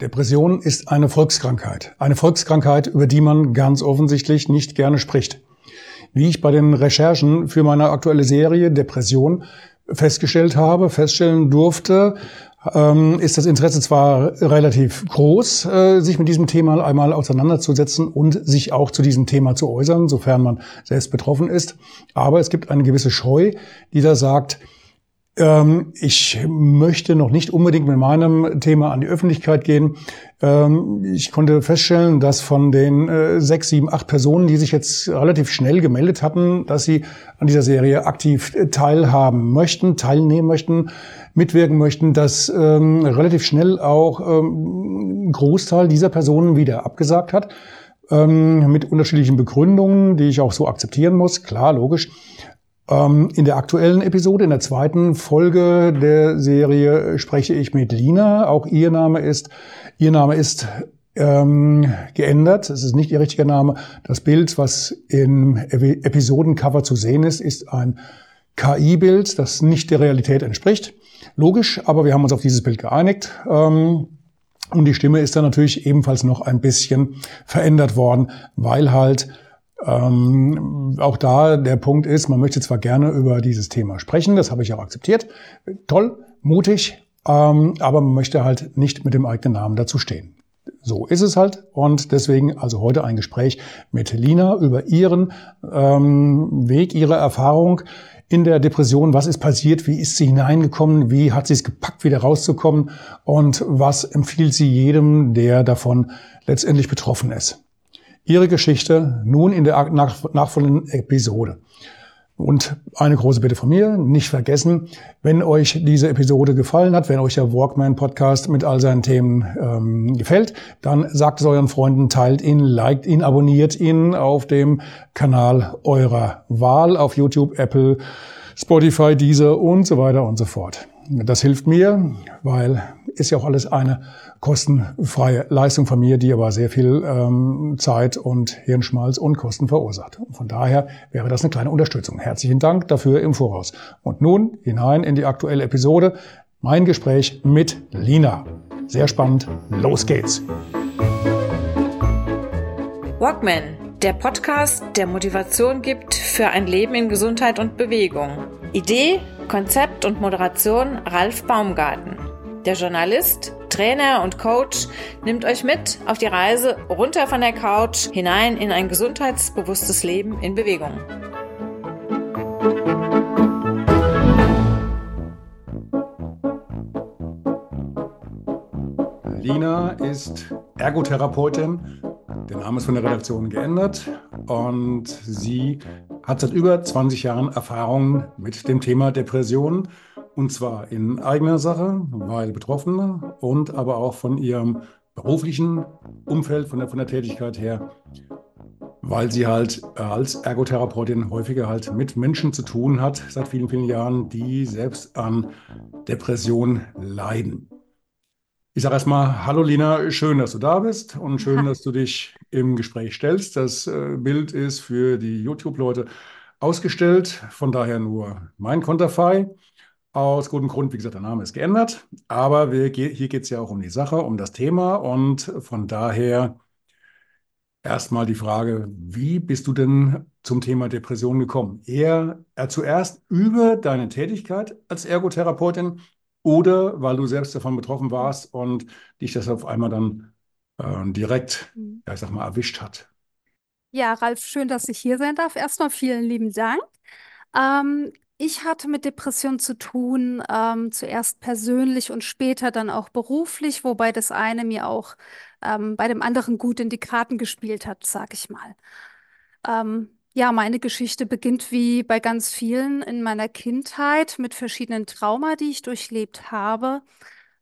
Depression ist eine Volkskrankheit. Eine Volkskrankheit, über die man ganz offensichtlich nicht gerne spricht. Wie ich bei den Recherchen für meine aktuelle Serie Depression festgestellt habe, feststellen durfte, ähm, ist das Interesse zwar relativ groß, äh, sich mit diesem Thema einmal auseinanderzusetzen und sich auch zu diesem Thema zu äußern, sofern man selbst betroffen ist. Aber es gibt eine gewisse Scheu, die da sagt, ich möchte noch nicht unbedingt mit meinem Thema an die Öffentlichkeit gehen. Ähm, ich konnte feststellen, dass von den äh, sechs, sieben, acht Personen, die sich jetzt relativ schnell gemeldet hatten, dass sie an dieser Serie aktiv teilhaben möchten, teilnehmen möchten, mitwirken möchten, dass ähm, relativ schnell auch ein Großteil dieser Personen wieder abgesagt hat mit unterschiedlichen Begründungen, die ich auch so akzeptieren muss. Klar, logisch. Ähm, in der aktuellen Episode, in der zweiten Folge der Serie spreche ich mit Lina. Auch ihr Name ist, ihr Name ist ähm, geändert. Es ist nicht ihr richtiger Name. Das Bild, was im Episodencover zu sehen ist, ist ein KI-Bild, das nicht der Realität entspricht. Logisch, aber wir haben uns auf dieses Bild geeinigt. Ähm, und die Stimme ist dann natürlich ebenfalls noch ein bisschen verändert worden, weil halt ähm, auch da der Punkt ist, man möchte zwar gerne über dieses Thema sprechen, das habe ich auch akzeptiert. Toll, mutig, ähm, aber man möchte halt nicht mit dem eigenen Namen dazu stehen. So ist es halt und deswegen also heute ein Gespräch mit Lina über ihren ähm, Weg, ihre Erfahrung in der Depression. Was ist passiert? Wie ist sie hineingekommen? Wie hat sie es gepackt, wieder rauszukommen? Und was empfiehlt sie jedem, der davon letztendlich betroffen ist? Ihre Geschichte nun in der nachfolgenden Episode. Und eine große Bitte von mir, nicht vergessen, wenn euch diese Episode gefallen hat, wenn euch der Walkman Podcast mit all seinen Themen ähm, gefällt, dann sagt es euren Freunden, teilt ihn, liked ihn, abonniert ihn auf dem Kanal eurer Wahl auf YouTube, Apple, Spotify, Deezer und so weiter und so fort. Das hilft mir, weil ist ja auch alles eine kostenfreie Leistung von mir, die aber sehr viel ähm, Zeit und Hirnschmalz und Kosten verursacht. Und von daher wäre das eine kleine Unterstützung. Herzlichen Dank dafür im Voraus. Und nun hinein in die aktuelle Episode. Mein Gespräch mit Lina. Sehr spannend. Los geht's. Walkman, der Podcast, der Motivation gibt für ein Leben in Gesundheit und Bewegung. Idee, Konzept und Moderation Ralf Baumgarten. Der Journalist, Trainer und Coach nimmt euch mit auf die Reise runter von der Couch hinein in ein gesundheitsbewusstes Leben in Bewegung. Lina ist Ergotherapeutin. Der Name ist von der Redaktion geändert und sie hat seit über 20 Jahren Erfahrung mit dem Thema Depression und zwar in eigener Sache, weil Betroffene und aber auch von ihrem beruflichen Umfeld, von der, von der Tätigkeit her, weil sie halt als Ergotherapeutin häufiger halt mit Menschen zu tun hat, seit vielen, vielen Jahren, die selbst an Depression leiden. Ich sage erstmal, hallo Lina, schön, dass du da bist und schön, dass du dich im Gespräch stellst. Das äh, Bild ist für die YouTube-Leute ausgestellt, von daher nur mein Konterfei. Aus gutem Grund, wie gesagt, der Name ist geändert, aber wir, hier geht es ja auch um die Sache, um das Thema und von daher erstmal die Frage, wie bist du denn zum Thema Depression gekommen? Eher äh, zuerst über deine Tätigkeit als Ergotherapeutin oder weil du selbst davon betroffen warst und dich das auf einmal dann äh, direkt, mhm. ja, ich sag mal, erwischt hat? Ja, Ralf, schön, dass ich hier sein darf. Erstmal vielen lieben Dank. Ähm, ich hatte mit Depressionen zu tun, ähm, zuerst persönlich und später dann auch beruflich, wobei das eine mir auch ähm, bei dem anderen gut in die Karten gespielt hat, sag ich mal. Ähm, ja, meine Geschichte beginnt wie bei ganz vielen in meiner Kindheit mit verschiedenen Trauma, die ich durchlebt habe.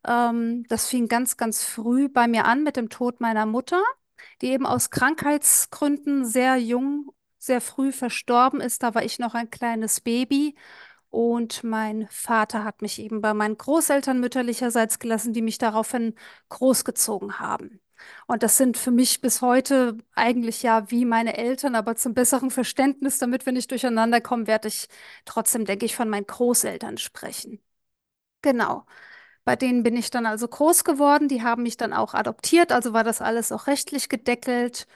Ähm, das fing ganz, ganz früh bei mir an mit dem Tod meiner Mutter, die eben aus Krankheitsgründen sehr jung sehr früh verstorben ist. Da war ich noch ein kleines Baby. Und mein Vater hat mich eben bei meinen Großeltern mütterlicherseits gelassen, die mich daraufhin großgezogen haben. Und das sind für mich bis heute eigentlich ja wie meine Eltern, aber zum besseren Verständnis, damit wir nicht durcheinander kommen, werde ich trotzdem, denke ich, von meinen Großeltern sprechen. Genau. Bei denen bin ich dann also groß geworden. Die haben mich dann auch adoptiert, also war das alles auch rechtlich gedeckelt.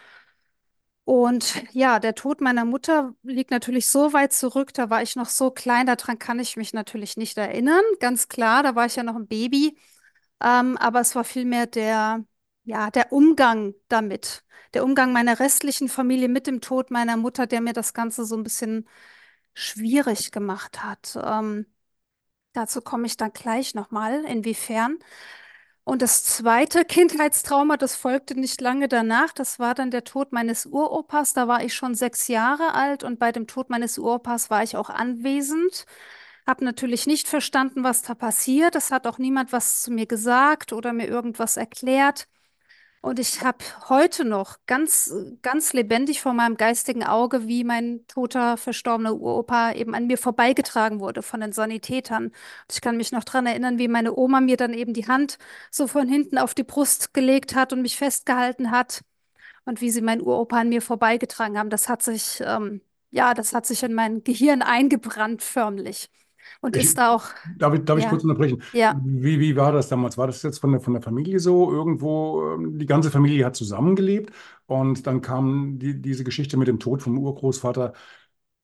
Und ja, der Tod meiner Mutter liegt natürlich so weit zurück, da war ich noch so klein, daran kann ich mich natürlich nicht erinnern, ganz klar, da war ich ja noch ein Baby. Ähm, aber es war vielmehr der, ja, der Umgang damit, der Umgang meiner restlichen Familie mit dem Tod meiner Mutter, der mir das Ganze so ein bisschen schwierig gemacht hat. Ähm, dazu komme ich dann gleich nochmal, inwiefern. Und das zweite Kindheitstrauma, das folgte nicht lange danach, das war dann der Tod meines Uropas. Da war ich schon sechs Jahre alt und bei dem Tod meines Uropas war ich auch anwesend. Hab natürlich nicht verstanden, was da passiert. Es hat auch niemand was zu mir gesagt oder mir irgendwas erklärt. Und ich habe heute noch ganz, ganz lebendig vor meinem geistigen Auge, wie mein toter, verstorbener Uropa eben an mir vorbeigetragen wurde von den Sanitätern. Und ich kann mich noch dran erinnern, wie meine Oma mir dann eben die Hand so von hinten auf die Brust gelegt hat und mich festgehalten hat. Und wie sie meinen Uropa an mir vorbeigetragen haben. Das hat sich, ähm, ja, das hat sich in mein Gehirn eingebrannt, förmlich. Und Ich, ist da auch, darf ich, darf ich kurz ja, unterbrechen? ja. Wie, wie war das damals? War das jetzt von der, von der Familie so? Irgendwo, ähm, die ganze Familie hat zusammengelebt und dann kam die, diese Geschichte mit dem Tod vom Urgroßvater.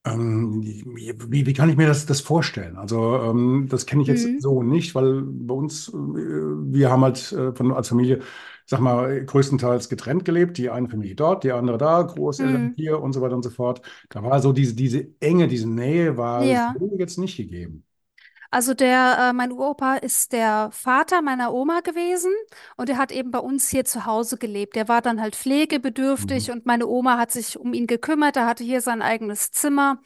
Ähm, wie, wie kann ich mir das, das vorstellen? Also, ähm, das kenne ich jetzt Mhm. so nicht, weil bei uns, äh, wir haben halt äh, von, als Familie, sag mal, größtenteils getrennt gelebt. Die eine Familie dort, die andere da, Großeltern Mhm. hier und so weiter und so fort. Da war so diese, diese Enge, diese Nähe war Ja. so jetzt nicht gegeben. Also der, äh, mein Uropa ist der Vater meiner Oma gewesen und er hat eben bei uns hier zu Hause gelebt. Der war dann halt Mhm. pflegebedürftig und meine Oma hat sich um ihn gekümmert. Er hatte hier sein eigenes Zimmer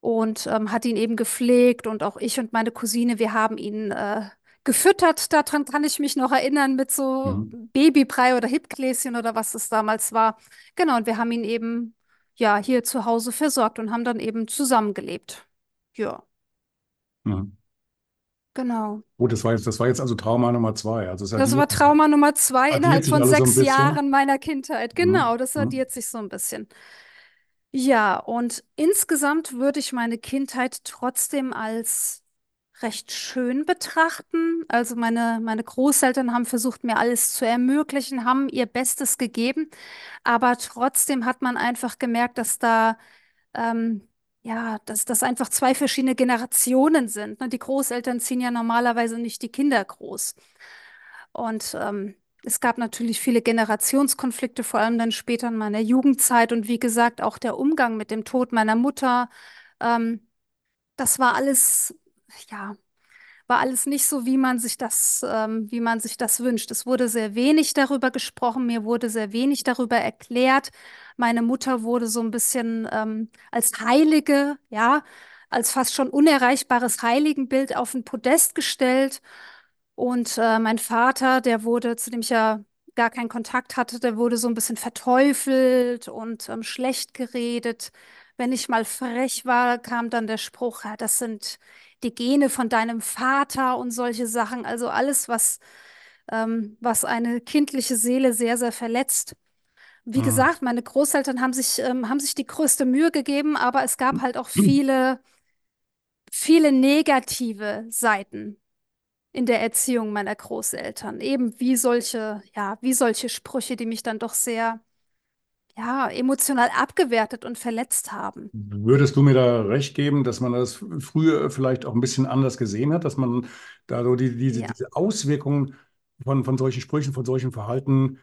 und ähm, hat ihn eben gepflegt und auch ich und meine Cousine, wir haben ihn äh, gefüttert. Daran kann ich mich noch erinnern mit so Mhm. Babybrei oder Hipgläschen oder was es damals war. Genau, und wir haben ihn eben ja hier zu Hause versorgt und haben dann eben zusammengelebt. Ja, Mhm. genau. Gut, das war jetzt, das war jetzt also Trauma Nummer zwei. Also Das war Trauma Nummer zwei innerhalb von so sechs bisschen. Jahren meiner Kindheit. Genau, Mhm. das Mhm. addiert sich so ein bisschen. Ja, und insgesamt würde ich meine Kindheit trotzdem als recht schön betrachten. Also meine, meine Großeltern haben versucht, mir alles zu ermöglichen, haben ihr Bestes gegeben, aber trotzdem hat man einfach gemerkt, dass da ähm, ja, dass das einfach zwei verschiedene Generationen sind. Ne? Die Großeltern ziehen ja normalerweise nicht die Kinder groß. Und ähm, es gab natürlich viele Generationskonflikte, vor allem dann später in meiner Jugendzeit. Und wie gesagt, auch der Umgang mit dem Tod meiner Mutter, ähm, das war alles, ja, war alles nicht so, wie man sich das, ähm, wie man sich das wünscht. Es wurde sehr wenig darüber gesprochen, mir wurde sehr wenig darüber erklärt. Meine Mutter wurde so ein bisschen ähm, als Heilige, ja, als fast schon unerreichbares Heiligenbild auf ein Podest gestellt. Und äh, mein Vater, der wurde, zu dem ich ja gar keinen Kontakt hatte, der wurde so ein bisschen verteufelt und ähm, schlecht geredet. Wenn ich mal frech war, kam dann der Spruch, ja, das sind die Gene von deinem Vater und solche Sachen. Also alles, was, ähm, was eine kindliche Seele sehr, sehr verletzt. Wie Mhm. gesagt, meine Großeltern haben sich, ähm, haben sich die größte Mühe gegeben, aber es gab halt auch viele, viele negative Seiten in der Erziehung meiner Großeltern. Eben wie solche, ja, wie solche Sprüche, die mich dann doch sehr, ja, emotional abgewertet und verletzt haben. Würdest du mir da recht geben, dass man das früher vielleicht auch ein bisschen anders gesehen hat, dass man da so die, diese, Ja, diese Auswirkungen von, von solchen Sprüchen, von solchen Verhalten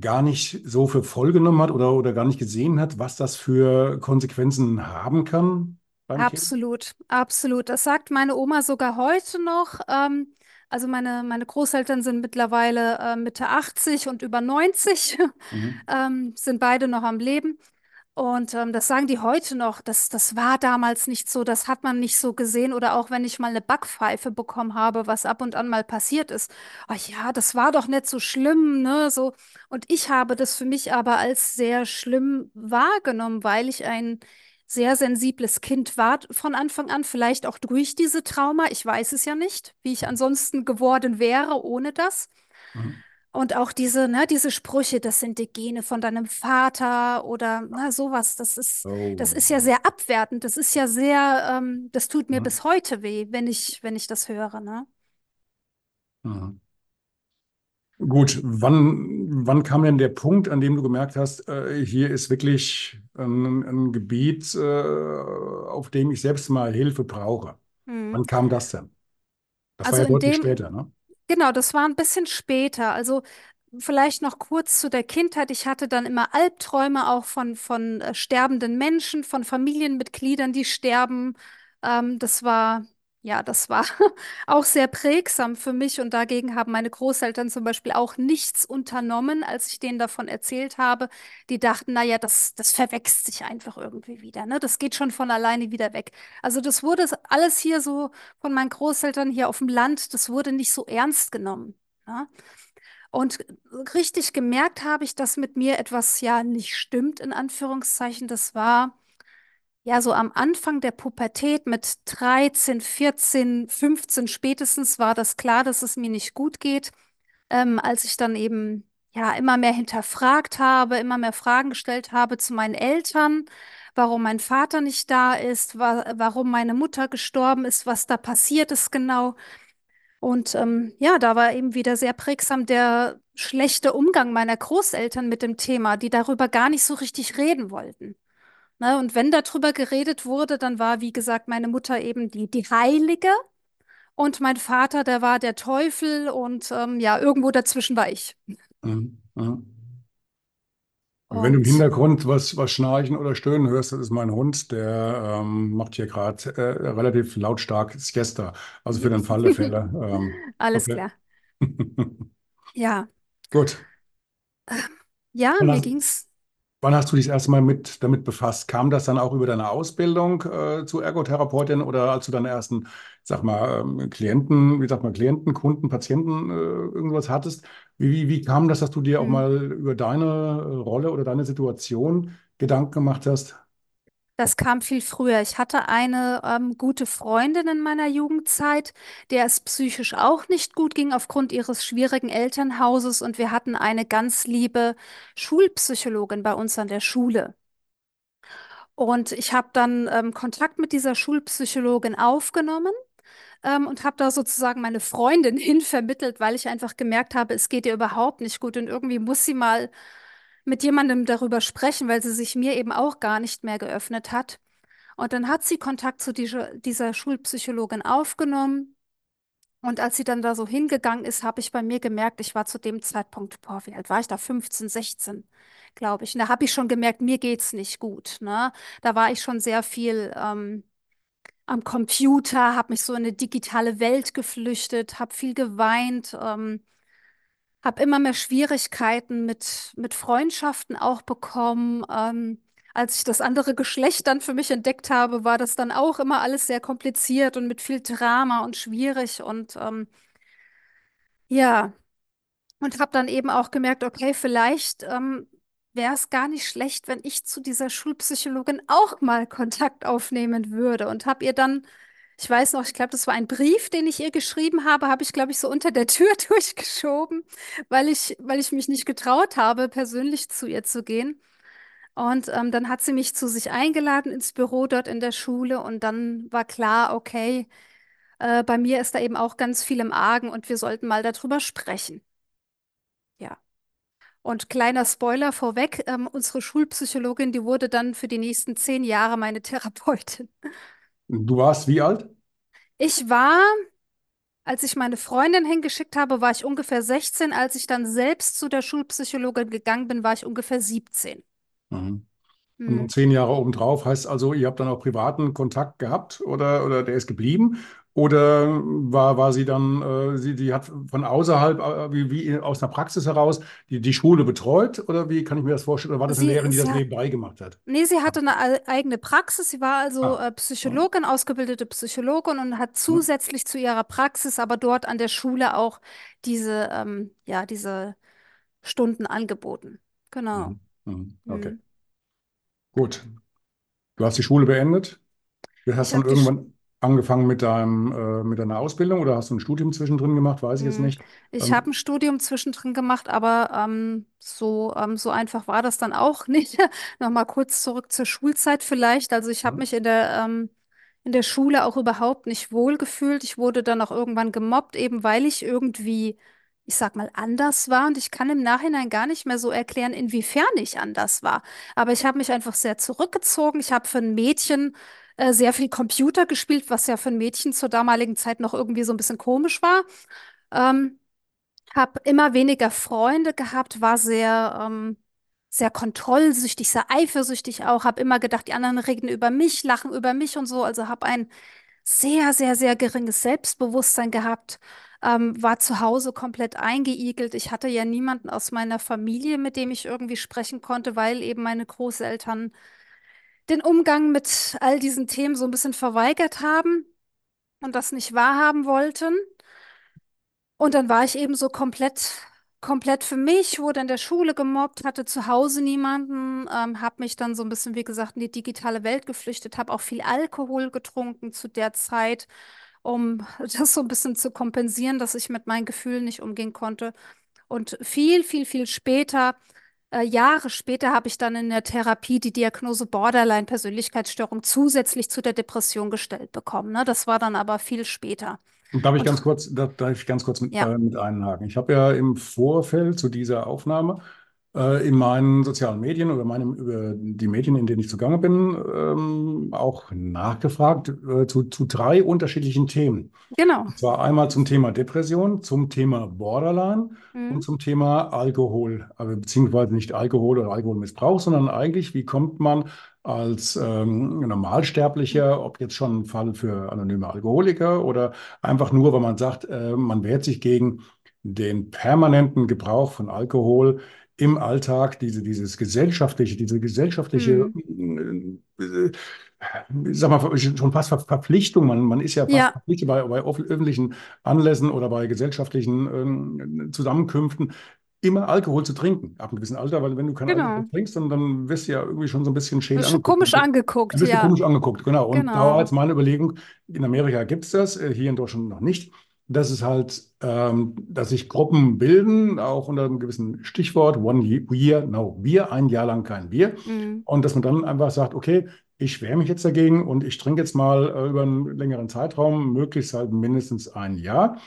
gar nicht so für voll genommen hat oder, oder gar nicht gesehen hat, was das für Konsequenzen haben kann beim Kind? absolut, absolut. Das sagt meine Oma sogar heute noch. Ähm, also meine, meine Großeltern sind mittlerweile äh, Mitte 80 und über 90, Mhm. ähm, sind beide noch am Leben. Und ähm, das sagen die heute noch, das, das war damals nicht so, das hat man nicht so gesehen. Oder auch wenn ich mal eine Backpfeife bekommen habe, was ab und an mal passiert ist. Ach ja, das war doch nicht so schlimm, ne? So. Und ich habe das für mich aber als sehr schlimm wahrgenommen, weil ich ein sehr sensibles Kind war von Anfang an, vielleicht auch durch diese Trauma. Ich weiß es ja nicht, wie ich ansonsten geworden wäre ohne das. Mhm. Und auch diese, ne, diese Sprüche, das sind die Gene von deinem Vater oder na, sowas, das ist, das Oh. ist ja sehr abwertend. Das ist ja sehr, ähm, das tut mir Mhm. bis heute weh, wenn ich, wenn ich das höre, ne? Mhm. Gut, wann, wann kam denn der Punkt, an dem du gemerkt hast, äh, hier ist wirklich ein, ein Gebiet, äh, auf dem ich selbst mal Hilfe brauche? Mhm. Wann kam das denn? Das war Also ja in deutlich dem, später, ne? genau, das war ein bisschen später. Also vielleicht noch kurz zu der Kindheit. Ich hatte dann immer Albträume auch von, von äh, sterbenden Menschen, von Familienmitgliedern, die sterben. Ähm, das war, ja, das war auch sehr prägsam für mich und dagegen haben meine Großeltern zum Beispiel auch nichts unternommen, als ich denen davon erzählt habe. Die dachten, naja, das, das verwächst sich einfach irgendwie wieder, ne? Das geht schon von alleine wieder weg. Also das wurde alles hier so von meinen Großeltern hier auf dem Land, das wurde nicht so ernst genommen. Ne? Und richtig gemerkt habe ich, dass mit mir etwas ja nicht stimmt, in Anführungszeichen. Das war ja so am Anfang der Pubertät mit 13, 14, 15 spätestens war das klar, dass es mir nicht gut geht. Ähm, als ich dann eben ja immer mehr hinterfragt habe, immer mehr Fragen gestellt habe zu meinen Eltern, warum mein Vater nicht da ist, wa warum meine Mutter gestorben ist, was da passiert ist genau. Und ähm, ja, da war eben wieder sehr prägsam der schlechte Umgang meiner Großeltern mit dem Thema, die darüber gar nicht so richtig reden wollten. Ne? Und wenn darüber geredet wurde, dann war, wie gesagt, meine Mutter eben die, die Heilige und mein Vater, der war der Teufel und ähm, ja, irgendwo dazwischen war ich. Mhm. Mhm. Und wenn du im Und Hintergrund was, was schnarchen oder stöhnen hörst, das ist mein Hund, der ähm, macht hier gerade äh, relativ lautstark Siesta. Also für den Fall der Fälle. Ähm, alles okay. klar. Ja, Gut. ja, Wann mir hast, ging's. Wann hast du dich das erste Mal mit, damit befasst? Kam das dann auch über deine Ausbildung äh, zur Ergotherapeutin oder als du deine ersten, sag mal, ähm, Klienten, wie sagt man, Klienten, Kunden, Patienten äh, irgendwas hattest? Wie, wie, wie kam das, dass du dir auch Hm. mal über deine äh, Rolle oder deine Situation Gedanken gemacht hast? Das kam viel früher. Ich hatte eine ähm, gute Freundin in meiner Jugendzeit, der es psychisch auch nicht gut ging aufgrund ihres schwierigen Elternhauses und wir hatten eine ganz liebe Schulpsychologin bei uns an der Schule. Und ich habe dann ähm, Kontakt mit dieser Schulpsychologin aufgenommen ähm, und habe da sozusagen meine Freundin hinvermittelt, weil ich einfach gemerkt habe, es geht ihr überhaupt nicht gut und irgendwie muss sie mal mit jemandem darüber sprechen, weil sie sich mir eben auch gar nicht mehr geöffnet hat. Und dann hat sie Kontakt zu dieser, dieser Schulpsychologin aufgenommen. Und als sie dann da so hingegangen ist, habe ich bei mir gemerkt, ich war zu dem Zeitpunkt, boah, wie alt war ich da? 15, 16, glaube ich. Und da habe ich schon gemerkt, mir geht's nicht gut, ne? Da war ich schon sehr viel ähm, am Computer, habe mich so in eine digitale Welt geflüchtet, habe viel geweint, ähm, habe immer mehr Schwierigkeiten mit, mit Freundschaften auch bekommen. Ähm, als ich das andere Geschlecht dann für mich entdeckt habe, war das dann auch immer alles sehr kompliziert und mit viel Drama und schwierig. Und ähm, ja, und habe dann eben auch gemerkt, okay, vielleicht ähm, wäre es gar nicht schlecht, wenn ich zu dieser Schulpsychologin auch mal Kontakt aufnehmen würde. Und habe ihr dann, ich weiß noch, ich glaube, das war ein Brief, den ich ihr geschrieben habe, habe ich, glaube ich, so unter der Tür durchgeschoben, weil ich, weil ich mich nicht getraut habe, persönlich zu ihr zu gehen. Und ähm, dann hat sie mich zu sich eingeladen ins Büro dort in der Schule und dann war klar, okay, äh, bei mir ist da eben auch ganz viel im Argen und wir sollten mal darüber sprechen. Ja. Und kleiner Spoiler vorweg, ähm, unsere Schulpsychologin, die wurde dann für die nächsten zehn Jahre meine Therapeutin. Du warst wie alt? Ich war, als ich meine Freundin hingeschickt habe, war ich ungefähr 16. Als ich dann selbst zu der Schulpsychologin gegangen bin, war ich ungefähr 17. Mhm. Und Hm. noch zehn Jahre obendrauf heißt also, ihr habt dann auch privaten Kontakt gehabt oder, oder der ist geblieben? Oder war, war sie dann, äh, sie, die hat von außerhalb, äh, wie, wie aus einer Praxis heraus, die, die Schule betreut? Oder wie kann ich mir das vorstellen? Oder war das eine Sie, Lehrerin, die das ha- nebenbei gemacht hat? nee, sie hatte eine ei- eigene Praxis. Sie war also Ah, äh, ah, Psychologin, ausgebildete Psychologin und hat hm, zusätzlich zu ihrer Praxis aber dort an der Schule auch diese, ähm, ja, diese Stunden angeboten. Genau. mhm, mhm, okay, Hm. gut. Du hast die Schule beendet. Du hast Ich dann irgendwann angefangen mit deinem, äh, mit deiner Ausbildung oder hast du ein Studium zwischendrin gemacht? Weiß ich jetzt hm, nicht. ich habe Ähm, ein Studium zwischendrin gemacht, aber ähm, so, ähm, so einfach war das dann auch nicht. Nochmal kurz zurück zur Schulzeit vielleicht. Also ich habe hm, mich in der, ähm, in der Schule auch überhaupt nicht wohlgefühlt. Ich wurde dann auch irgendwann gemobbt, eben weil ich irgendwie, ich sag mal, anders war. Und ich kann im Nachhinein gar nicht mehr so erklären, inwiefern ich anders war. Aber ich habe mich einfach sehr zurückgezogen. Ich habe für ein Mädchen äh, sehr viel Computer gespielt, was ja für ein Mädchen zur damaligen Zeit noch irgendwie so ein bisschen komisch war. Ähm, habe immer weniger Freunde gehabt, war sehr, ähm, sehr kontrollsüchtig, sehr eifersüchtig auch, habe immer gedacht, die anderen reden über mich, lachen über mich und so. Also habe ein sehr, sehr, sehr geringes Selbstbewusstsein gehabt, ähm, war zu Hause komplett eingeigelt. Ich hatte ja niemanden aus meiner Familie, mit dem ich irgendwie sprechen konnte, weil eben meine Großeltern den Umgang mit all diesen Themen so ein bisschen verweigert haben und das nicht wahrhaben wollten. Und dann war ich eben so komplett, komplett für mich, wurde in der Schule gemobbt, hatte zu Hause niemanden, ähm, habe mich dann so ein bisschen, wie gesagt, in die digitale Welt geflüchtet, habe auch viel Alkohol getrunken zu der Zeit, um das so ein bisschen zu kompensieren, dass ich mit meinen Gefühlen nicht umgehen konnte. Und viel, viel, viel später, äh, Jahre später, habe ich dann in der Therapie die Diagnose Borderline-Persönlichkeitsstörung zusätzlich zu der Depression gestellt bekommen. Ne? Das war dann aber viel später. Und darf ich Und ganz kurz, darf ich ganz kurz mit, ja, äh, mit einhaken? Ich habe ja im Vorfeld zu dieser Aufnahme äh, in meinen sozialen Medien oder meinem, über die Medien, in denen ich zugange bin, ähm, auch nachgefragt äh, zu, zu drei unterschiedlichen Themen. genau. Und zwar einmal zum Thema Depression, zum Thema Borderline und Mhm. zum Thema Alkohol, aber beziehungsweise nicht Alkohol oder Alkoholmissbrauch, sondern eigentlich, wie kommt man als ähm, Normalsterblicher, ob jetzt schon ein Fall für anonyme Alkoholiker oder einfach nur, weil man sagt, äh, man wehrt sich gegen den permanenten Gebrauch von Alkohol im Alltag, diese, dieses gesellschaftliche, diese gesellschaftliche, Mhm. äh, äh, sag mal, schon fast Ver Verpflichtung. Man, man ist ja fast Ja, verpflichtet bei, bei öffentlichen Anlässen oder bei gesellschaftlichen ähm, Zusammenkünften immer Alkohol zu trinken, ab einem gewissen Alter, weil wenn du keinen Alkohol genau. trinkst, dann, dann wirst du ja irgendwie schon so ein bisschen schon angeguckt. komisch angeguckt, ja, komisch angeguckt, genau. Und da war jetzt genau. meine Überlegung, in Amerika gibt es das, äh, hier in Deutschland noch nicht. Das ist halt, ähm, dass sich Gruppen bilden, auch unter einem gewissen Stichwort, One Year, no Bier, ein Jahr lang kein Bier. Mhm. Und dass man dann einfach sagt, okay, ich wehre mich jetzt dagegen und ich trinke jetzt mal äh, über einen längeren Zeitraum, möglichst halt mindestens ein Jahr,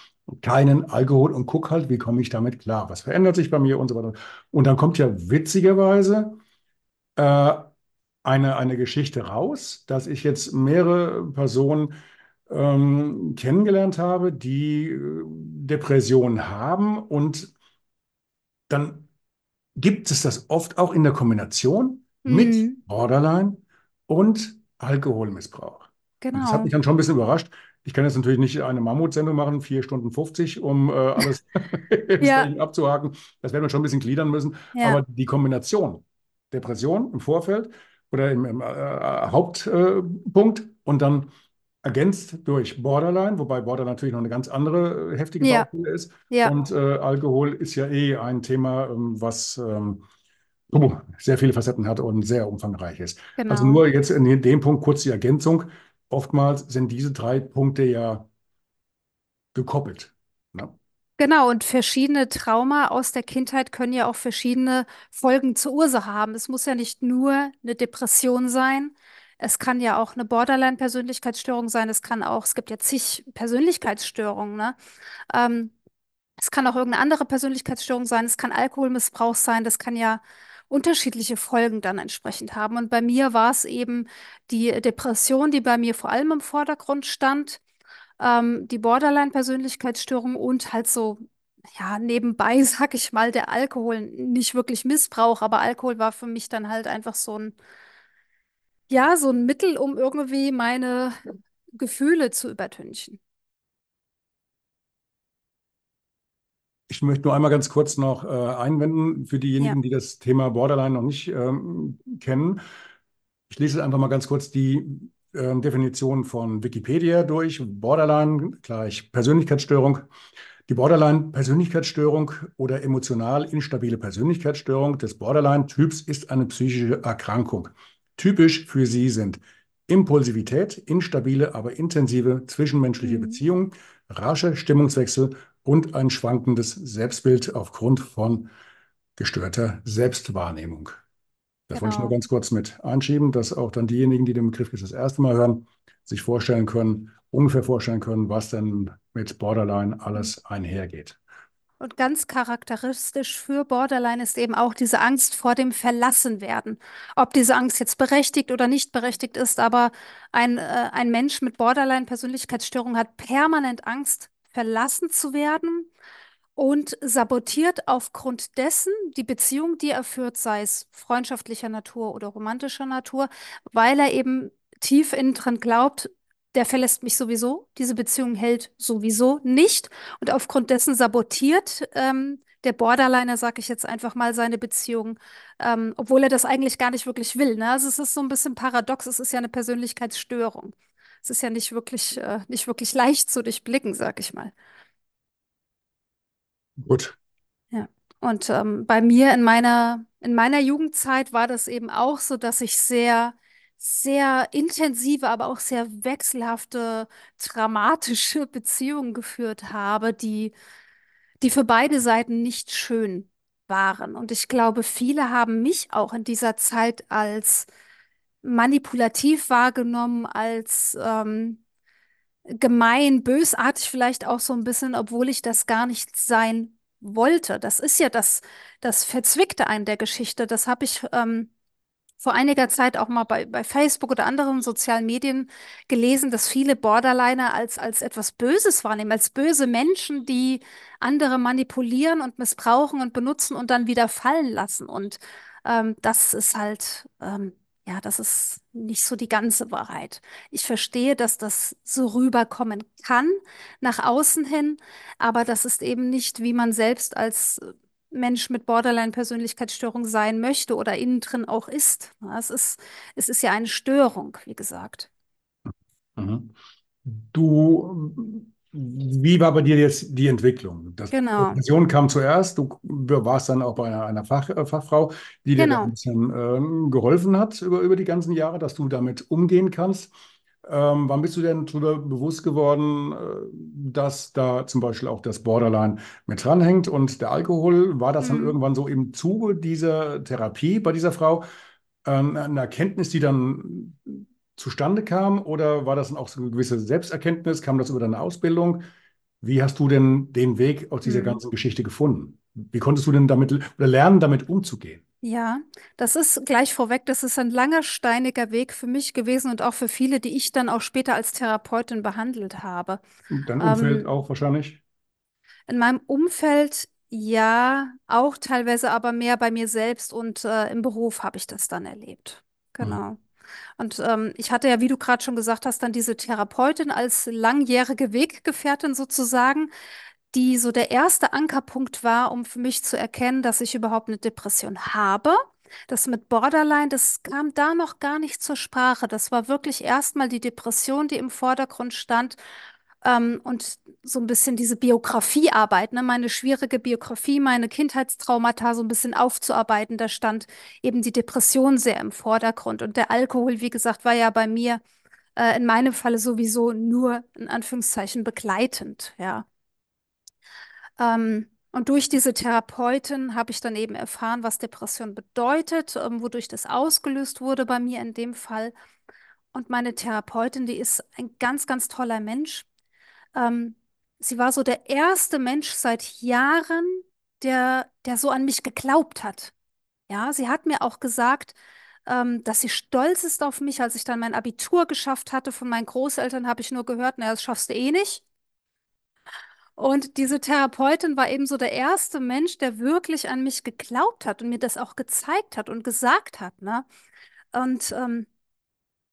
keinen Alkohol und guck halt, wie komme ich damit klar? Was verändert sich bei mir und so weiter. Und dann kommt ja witzigerweise äh, eine, eine Geschichte raus, dass ich jetzt mehrere Personen ähm, kennengelernt habe, die äh, Depressionen haben und dann gibt es das oft auch in der Kombination mit Mhm. Borderline und Alkoholmissbrauch. Und das hat mich Genau. dann schon ein bisschen überrascht. Ich kann jetzt natürlich nicht eine Mammutsendung machen, vier Stunden 50, um äh, alles Ja, abzuhaken. Das werden wir schon ein bisschen gliedern müssen. ja, Aber die Kombination Depression im Vorfeld oder im, im äh, Hauptpunkt und dann ergänzt durch Borderline, wobei Borderline natürlich noch eine ganz andere äh, heftige ja, Baustelle ist. ja, Und äh, Alkohol ist ja eh ein Thema, ähm, was ähm, oh, sehr viele Facetten hat und sehr umfangreich ist. Also genau. nur jetzt in dem Punkt kurz die Ergänzung. Oftmals sind diese drei Punkte ja gekoppelt. Ne? Genau, und verschiedene Trauma aus der Kindheit können ja auch verschiedene Folgen zur Ursache haben. Es muss ja nicht nur eine Depression sein. Es kann ja auch eine Borderline-Persönlichkeitsstörung sein. Es kann auch, es gibt ja zig Persönlichkeitsstörungen, ne? Ähm, es kann auch irgendeine andere Persönlichkeitsstörung sein. Es kann Alkoholmissbrauch sein. Das kann ja unterschiedliche Folgen dann entsprechend haben. Und bei mir war es eben die Depression, die bei mir vor allem im Vordergrund stand ähm, die Borderline-Persönlichkeitsstörung und halt so, ja, nebenbei, sag ich mal, der Alkohol. Nicht wirklich Missbrauch, aber Alkohol war für mich dann halt einfach so ein, ja, so ein Mittel, um irgendwie meine Gefühle zu übertünchen. Ich möchte nur einmal ganz kurz noch äh, einwenden für Ja. diejenigen, die das Thema Borderline noch nicht ähm, kennen. Ich lese einfach mal ganz kurz die ähm, Definition von Wikipedia durch. Borderline gleich Persönlichkeitsstörung. Die Borderline-Persönlichkeitsstörung oder emotional instabile Persönlichkeitsstörung des Borderline-Typs ist eine psychische Erkrankung. Typisch für sie sind Impulsivität, instabile, aber intensive zwischenmenschliche Mhm. Beziehungen, rasche Stimmungswechsel und ein schwankendes Selbstbild aufgrund von gestörter Selbstwahrnehmung. Das wollte ich nur Genau. ganz kurz mit einschieben, dass auch dann diejenigen, die den Begriff jetzt das erste Mal hören, sich vorstellen können, ungefähr vorstellen können, was denn mit Borderline alles einhergeht. Und ganz charakteristisch für Borderline ist eben auch diese Angst vor dem Verlassenwerden. Ob diese Angst jetzt berechtigt oder nicht berechtigt ist, aber ein, äh, ein Mensch mit Borderline-Persönlichkeitsstörung hat permanent Angst, verlassen zu werden und sabotiert aufgrund dessen die Beziehung, die er führt, sei es freundschaftlicher Natur oder romantischer Natur, weil er eben tief innen drin glaubt, der verlässt mich sowieso, diese Beziehung hält sowieso nicht und aufgrund dessen sabotiert ähm, der Borderliner, sag ich jetzt einfach mal, seine Beziehung, ähm, obwohl er das eigentlich gar nicht wirklich will. Ne? Also es ist so ein bisschen paradox, es ist ja eine Persönlichkeitsstörung. Es ist ja nicht wirklich, äh, nicht wirklich leicht zu durchblicken, sag ich mal. Gut. Ja. Und ähm, bei mir in meiner, in meiner Jugendzeit war das eben auch so, dass ich sehr, sehr intensive, aber auch sehr wechselhafte, dramatische Beziehungen geführt habe, die, die für beide Seiten nicht schön waren. Und ich glaube, viele haben mich auch in dieser Zeit als manipulativ wahrgenommen, als ähm, gemein, bösartig vielleicht auch so ein bisschen, obwohl ich das gar nicht sein wollte. Das ist ja das, das Verzwickte an der Geschichte. Das habe ich ähm, vor einiger Zeit auch mal bei, bei Facebook oder anderen sozialen Medien gelesen, dass viele Borderliner als, als etwas Böses wahrnehmen, als böse Menschen, die andere manipulieren und missbrauchen und benutzen und dann wieder fallen lassen. Und ähm, das ist halt, ähm, ja, das ist nicht so die ganze Wahrheit. Ich verstehe, dass das so rüberkommen kann nach außen hin, aber das ist eben nicht, wie man selbst als Mensch mit Borderline-Persönlichkeitsstörung sein möchte oder innen drin auch ist. Es ist, es ist ja eine Störung, wie gesagt. Mhm. Du, wie war bei dir jetzt die Entwicklung? Das Genau, Depression kam zuerst, du warst dann auch bei einer, einer Fach, äh, Fachfrau, die dir da ein genau. bisschen ähm, geholfen hat über, über die ganzen Jahre, dass du damit umgehen kannst. Ähm, wann bist du denn darüber bewusst geworden, äh, dass da zum Beispiel auch das Borderline mit dranhängt und der Alkohol? War das dann Hm. irgendwann so im Zuge dieser Therapie bei dieser Frau ähm, eine Erkenntnis, die dann zustande kam? Oder war das dann auch so eine gewisse Selbsterkenntnis? Kam das über deine Ausbildung? Wie hast du denn den Weg aus dieser Hm. ganzen Geschichte gefunden? Wie konntest du denn damit oder lernen, damit umzugehen? Ja, das ist gleich vorweg, das ist ein langer, steiniger Weg für mich gewesen und auch für viele, die ich dann auch später als Therapeutin behandelt habe. Dein Umfeld Ähm, auch wahrscheinlich? in meinem Umfeld ja, auch teilweise aber mehr bei mir selbst und äh, im Beruf habe ich das dann erlebt. Mhm. Genau. Und ähm, ich hatte ja, wie du gerade schon gesagt hast, dann diese Therapeutin als langjährige Weggefährtin sozusagen, die so der erste Ankerpunkt war, um für mich zu erkennen, dass ich überhaupt eine Depression habe. Das mit Borderline, das kam da noch gar nicht zur Sprache. Das war wirklich erstmal die Depression, die im Vordergrund stand. Ähm, und so ein bisschen diese Biografiearbeit, ne, meine schwierige Biografie, meine Kindheitstraumata so ein bisschen aufzuarbeiten. Da stand eben die Depression sehr im Vordergrund. Und der Alkohol, wie gesagt, war ja bei mir äh, in meinem Falle sowieso nur in Anführungszeichen begleitend, ja. Ähm, und durch diese Therapeutin habe ich dann eben erfahren, was Depression bedeutet, ähm, wodurch das ausgelöst wurde bei mir in dem Fall. Und meine Therapeutin, die ist ein ganz, ganz toller Mensch. Ähm, sie war so der erste Mensch seit Jahren, der, der so an mich geglaubt hat. Ja, sie hat mir auch gesagt, ähm, dass sie stolz ist auf mich, als ich dann mein Abitur geschafft hatte. Von meinen Großeltern habe ich nur gehört, na, das schaffst du eh nicht. Und diese Therapeutin war eben so der erste Mensch, der wirklich an mich geglaubt hat und mir das auch gezeigt hat und gesagt hat, ne? Und ähm,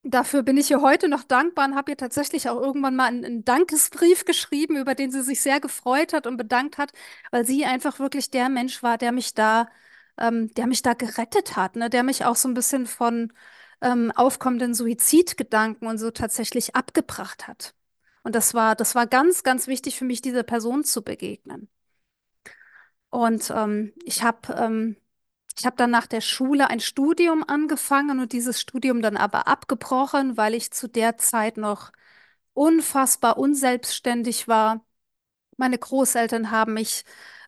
Dafür bin ich ihr heute noch dankbar und habe ihr tatsächlich auch irgendwann mal einen, einen Dankesbrief geschrieben, über den sie sich sehr gefreut hat und bedankt hat, weil sie einfach wirklich der Mensch war, der mich da, ähm, der mich da gerettet hat, ne? Der mich auch so ein bisschen von ähm, aufkommenden Suizidgedanken und so tatsächlich abgebracht hat. Und das war, das war ganz, ganz wichtig für mich, dieser Person zu begegnen. Und ähm, ich habe ähm, ich habe dann nach der Schule ein Studium angefangen und dieses Studium dann aber abgebrochen, weil ich zu der Zeit noch unfassbar unselbstständig war. Meine Großeltern haben mich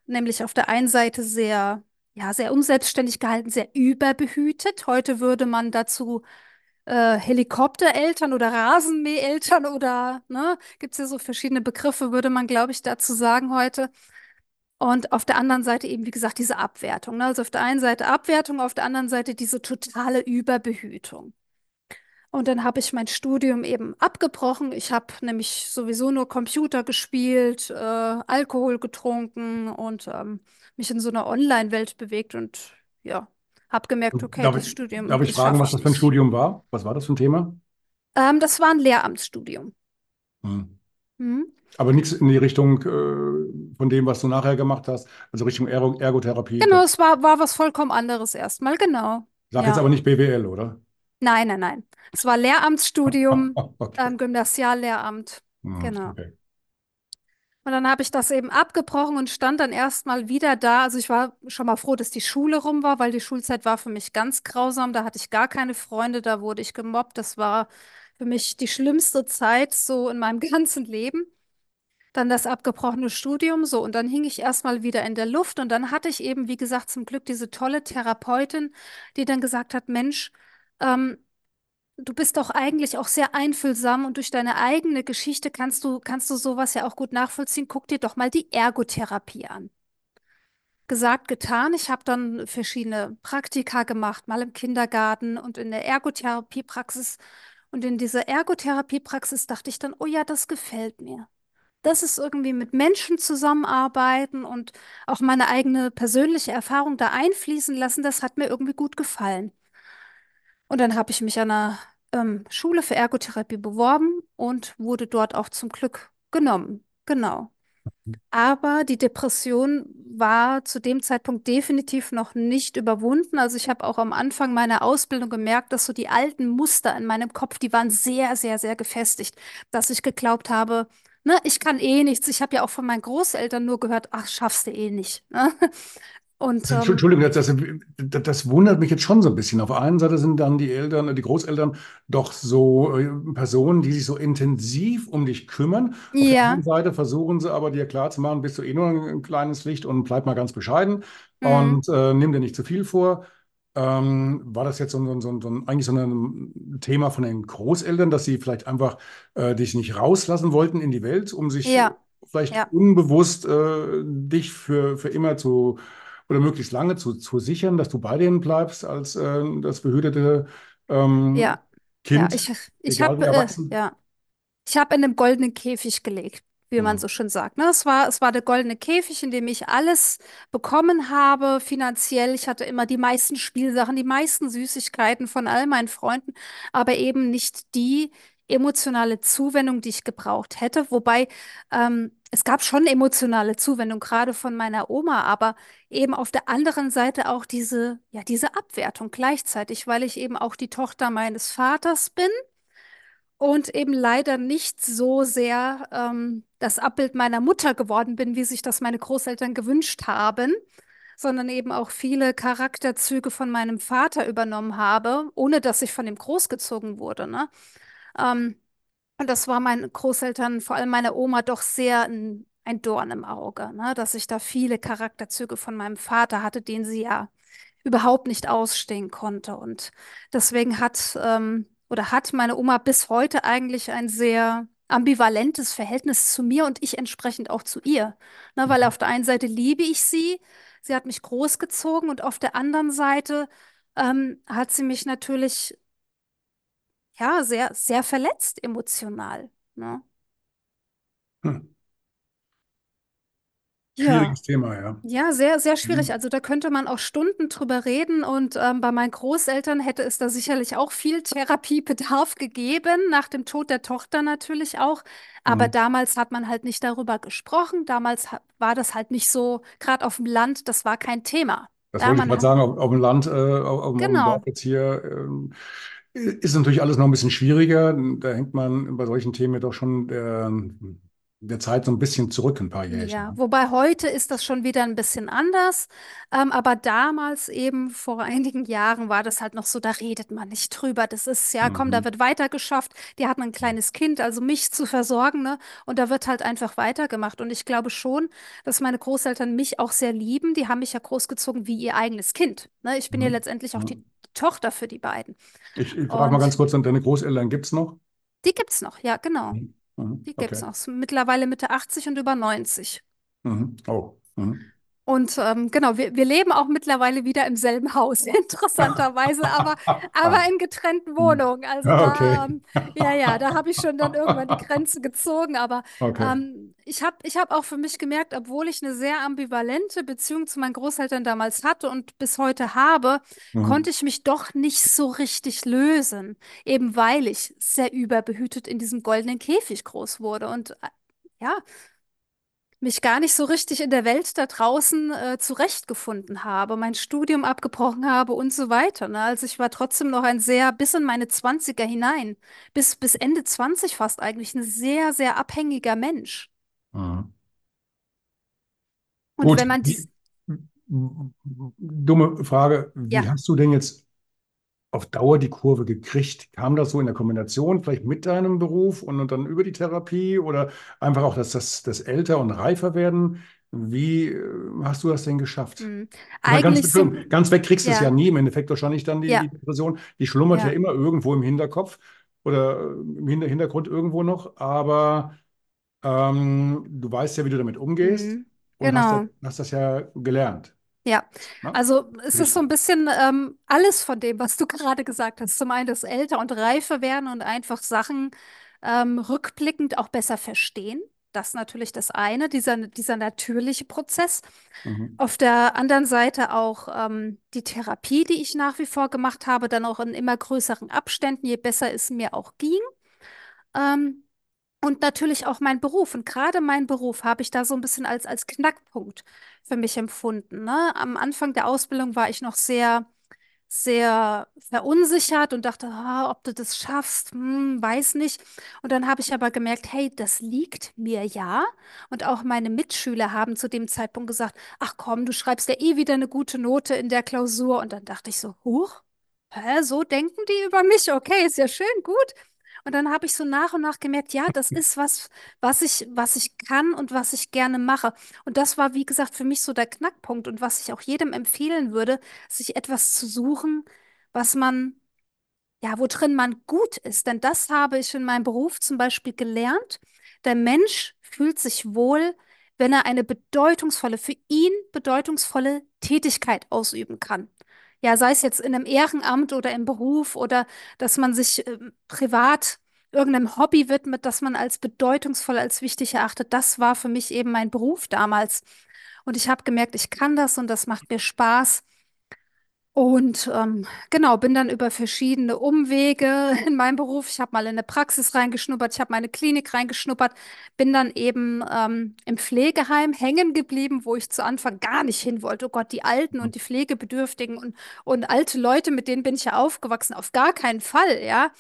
nämlich auf der einen Seite sehr ja, sehr unselbstständig gehalten, sehr überbehütet. Heute würde man dazu äh, Helikoptereltern oder Rasenmäheltern oder, ne, gibt es ja so verschiedene Begriffe, würde man, glaube ich, dazu sagen heute. Und auf der anderen Seite eben, wie gesagt, diese Abwertung. Ne? Also auf der einen Seite Abwertung, auf der anderen Seite diese totale Überbehütung. Und dann habe ich mein Studium eben abgebrochen. Ich habe nämlich sowieso nur Computer gespielt, äh, Alkohol getrunken und ähm, mich in so einer Online-Welt bewegt und ja, habe gemerkt, okay, Darf das ich, Studium, darf ich fragen, was das für ein. Studium war? Was war das für ein Thema? Ähm, das war ein Lehramtsstudium. Hm. Hm? Aber nichts in die Richtung äh, von dem, was du nachher gemacht hast, also Richtung Ergo Ergotherapie. Genau, es war, war was vollkommen anderes erstmal, genau. Sag jetzt Ja. aber nicht BWL, oder? Nein, nein, nein. Es war Lehramtsstudium, Okay. ähm, Gymnasiallehramt. Hm, Genau. okay. Und dann habe ich das eben abgebrochen und stand dann erstmal wieder da. Also ich war schon mal froh, dass die Schule rum war, weil die Schulzeit war für mich ganz grausam. Da hatte ich gar keine Freunde, da wurde ich gemobbt. Das war für mich die schlimmste Zeit so in meinem ganzen Leben. Dann das abgebrochene Studium, so. Und dann hing ich erstmal wieder in der Luft. Und dann hatte ich eben, wie gesagt, zum Glück diese tolle Therapeutin, die dann gesagt hat, Mensch, ähm, du bist doch eigentlich auch sehr einfühlsam und durch deine eigene Geschichte kannst du, kannst du sowas ja auch gut nachvollziehen. Guck dir doch mal die Ergotherapie an. Gesagt, getan. Ich habe dann verschiedene Praktika gemacht, mal im Kindergarten und in der Ergotherapiepraxis. Und in dieser Ergotherapiepraxis dachte ich dann, oh ja, das gefällt mir. Das ist irgendwie mit Menschen zusammenarbeiten und auch meine eigene persönliche Erfahrung da einfließen lassen. Das hat mir irgendwie gut gefallen. Und dann habe ich mich an einer ähm, Schule für Ergotherapie beworben und wurde dort auch zum Glück genommen. Genau. Aber die Depression war zu dem Zeitpunkt definitiv noch nicht überwunden. Also ich habe auch am Anfang meiner Ausbildung gemerkt, dass so die alten Muster in meinem Kopf, die waren sehr, sehr, sehr gefestigt, dass ich geglaubt habe, ne, ich kann eh nichts. Ich habe ja auch von meinen Großeltern nur gehört, ach, schaffst du eh nicht. Ne? Und ähm, Entschuldigung, das, das, wundert mich jetzt schon so ein bisschen. Auf der einen Seite sind dann die Eltern, die Großeltern doch so äh, Personen, die sich so intensiv um dich kümmern. Auf der anderen ja, Seite versuchen sie aber dir klarzumachen, bist du eh nur ein kleines Licht und bleib mal ganz bescheiden mm, und äh, nimm dir nicht zu viel vor. Ähm, war das jetzt so, ein- so, so, ein- eigentlich so ein Thema von den Großeltern, dass sie vielleicht einfach äh, dich nicht rauslassen wollten in die Welt, um sich ja, vielleicht ja, unbewusst äh, dich für, für immer zu oder möglichst lange zu, zu sichern, dass du bei denen bleibst als äh, das behütete ähm, ja, ja. Kind, Ich, ich egal wie habe, äh, ja. Ich habe in einem goldenen Käfig gelebt, wie man Mhm. so schön sagt. Ne? Es war, es war der goldene Käfig, in dem ich alles bekommen habe, finanziell. Ich hatte immer die meisten Spielsachen, die meisten Süßigkeiten von all meinen Freunden, aber eben nicht die emotionale Zuwendung, die ich gebraucht hätte. Wobei ähm, es gab schon emotionale Zuwendung, gerade von meiner Oma, aber eben auf der anderen Seite auch diese, ja, diese Abwertung gleichzeitig, weil ich eben auch die Tochter meines Vaters bin und eben leider nicht so sehr ähm, das Abbild meiner Mutter geworden bin, wie sich das meine Großeltern gewünscht haben, sondern eben auch viele Charakterzüge von meinem Vater übernommen habe, ohne dass ich von ihm großgezogen wurde, ne? Ähm, und das war meinen Großeltern, vor allem meiner Oma, doch sehr ein, ein Dorn im Auge, ne? Dass ich da viele Charakterzüge von meinem Vater hatte, den sie ja überhaupt nicht ausstehen konnte. Und deswegen hat ähm, oder hat meine Oma bis heute eigentlich ein sehr ambivalentes Verhältnis zu mir und ich entsprechend auch zu ihr. Ne, weil auf der einen Seite liebe ich sie, sie hat mich großgezogen und auf der anderen Seite ähm, hat sie mich natürlich ja sehr, sehr verletzt emotional. Ne? Hm. Ja. Schwieriges Thema, ja. Ja, sehr, sehr schwierig. Mhm. Also da könnte man auch Stunden drüber reden und ähm, bei meinen Großeltern hätte es da sicherlich auch viel Therapiebedarf gegeben, nach dem Tod der Tochter natürlich auch. Aber Mhm. damals hat man halt nicht darüber gesprochen. Damals war das halt nicht so, gerade auf dem Land, das war kein Thema. Das Ja, wollte ich man gerade hat, sagen, auf, auf dem Land, äh, auf, auf dem Dorf genau. jetzt hier, ähm, ist natürlich alles noch ein bisschen schwieriger. Da hängt man bei solchen Themen ja doch schon der, der Zeit so ein bisschen zurück, ein paar Jährchen. Ja, ne? wobei heute ist das schon wieder ein bisschen anders. Ähm, aber damals eben vor einigen Jahren war das halt noch so, da redet man nicht drüber. Das ist, ja, komm, da Mhm. wird weitergeschafft. Die hat ein kleines Kind, also mich zu versorgen, ne? Und da wird halt einfach weitergemacht. Und ich glaube schon, dass meine Großeltern mich auch sehr lieben. Die haben mich ja großgezogen wie ihr eigenes Kind. Ne? Ich bin ja Mhm. letztendlich auch die. Tochter für die beiden. Ich, ich frage mal ganz kurz, deine Großeltern gibt es noch? die gibt's noch, ja, genau. Mhm. Mhm. Die gibt's Okay. noch. Mittlerweile Mitte 80 und über 90. Mhm. Oh. Mhm. Und ähm, genau, wir, wir leben auch mittlerweile wieder im selben Haus, interessanterweise, aber, aber in getrennten Mhm. Wohnungen. Also Ja, da, okay. ähm, ja, ja, da habe ich schon dann irgendwann die Grenze gezogen. Aber Okay. ähm, ich habe ich hab auch für mich gemerkt, obwohl ich eine sehr ambivalente Beziehung zu meinen Großeltern damals hatte und bis heute habe, Mhm. konnte ich mich doch nicht so richtig lösen, eben weil ich sehr überbehütet in diesem goldenen Käfig groß wurde. Und äh, ja, mich gar nicht so richtig in der Welt da draußen äh, zurechtgefunden habe, mein Studium abgebrochen habe und so weiter. Ne? Also ich war trotzdem noch ein sehr, bis in meine Zwanziger hinein, bis, bis Ende 20 fast eigentlich, ein sehr, sehr abhängiger Mensch. Mhm. Und Gut, wenn man dumme Frage, wie ja, hast du denn jetzt auf Dauer die Kurve gekriegt? Kam das so in der Kombination vielleicht mit deinem Beruf und dann über die Therapie oder einfach auch das, das, das älter und reifer werden? Wie äh, hast du das denn geschafft? mh, Ich meine, ganz, so, ganz weg kriegst du es ja ja, nie. Im Endeffekt wahrscheinlich dann die, die ja, Depression. Die schlummert ja ja, immer irgendwo im Hinterkopf oder äh, im Hinter- Hintergrund irgendwo noch. Aber ähm, du weißt ja, wie du damit umgehst mh, und hast das, genau. hast das ja gelernt. Ja, Ne? also es ist so ein bisschen ähm, alles von dem, was du gerade gesagt hast. Zum einen das älter und reifer werden und einfach Sachen ähm, rückblickend auch besser verstehen. Das ist natürlich das eine, dieser, dieser natürliche Prozess. Mhm. Auf der anderen Seite auch ähm, die Therapie, die ich nach wie vor gemacht habe, dann auch in immer größeren Abständen, je besser es mir auch ging. Ähm, und natürlich auch mein Beruf. Und gerade mein Beruf habe ich da so ein bisschen als, als Knackpunkt für mich empfunden. Ne? Am Anfang der Ausbildung war ich noch sehr, sehr verunsichert und dachte, ah, ob du das schaffst, hm, weiß nicht. Und dann habe ich aber gemerkt, hey, das liegt mir ja. Und auch meine Mitschüler haben zu dem Zeitpunkt gesagt, ach komm, du schreibst ja eh wieder eine gute Note in der Klausur. Und dann dachte ich so, huch, hä, so denken die über mich? Okay, ist ja schön, gut. Und dann habe ich so nach und nach gemerkt, ja, das ist was, was ich, was ich kann und was ich gerne mache. Und das war, wie gesagt, für mich so der Knackpunkt und was ich auch jedem empfehlen würde, sich etwas zu suchen, was man, ja, wo drin man gut ist. Denn das habe ich in meinem Beruf zum Beispiel gelernt. Der Mensch fühlt sich wohl, wenn er eine bedeutungsvolle, für ihn bedeutungsvolle Tätigkeit ausüben kann. Ja, sei es jetzt in einem Ehrenamt oder im Beruf oder dass man sich ähm, privat irgendeinem Hobby widmet, das man als bedeutungsvoll, als wichtig erachtet. Das war für mich eben mein Beruf damals. Und ich habe gemerkt, ich kann das und das macht mir Spaß. Und ähm, genau, bin dann über verschiedene Umwege in meinem Beruf. Ich habe mal in eine Praxis reingeschnuppert, ich habe meine Klinik reingeschnuppert, bin dann eben ähm, im Pflegeheim hängen geblieben, wo ich zu Anfang gar nicht hin wollte. Oh Gott, die Alten und die Pflegebedürftigen und, und alte Leute, mit denen bin ich ja aufgewachsen, auf gar keinen Fall, ja.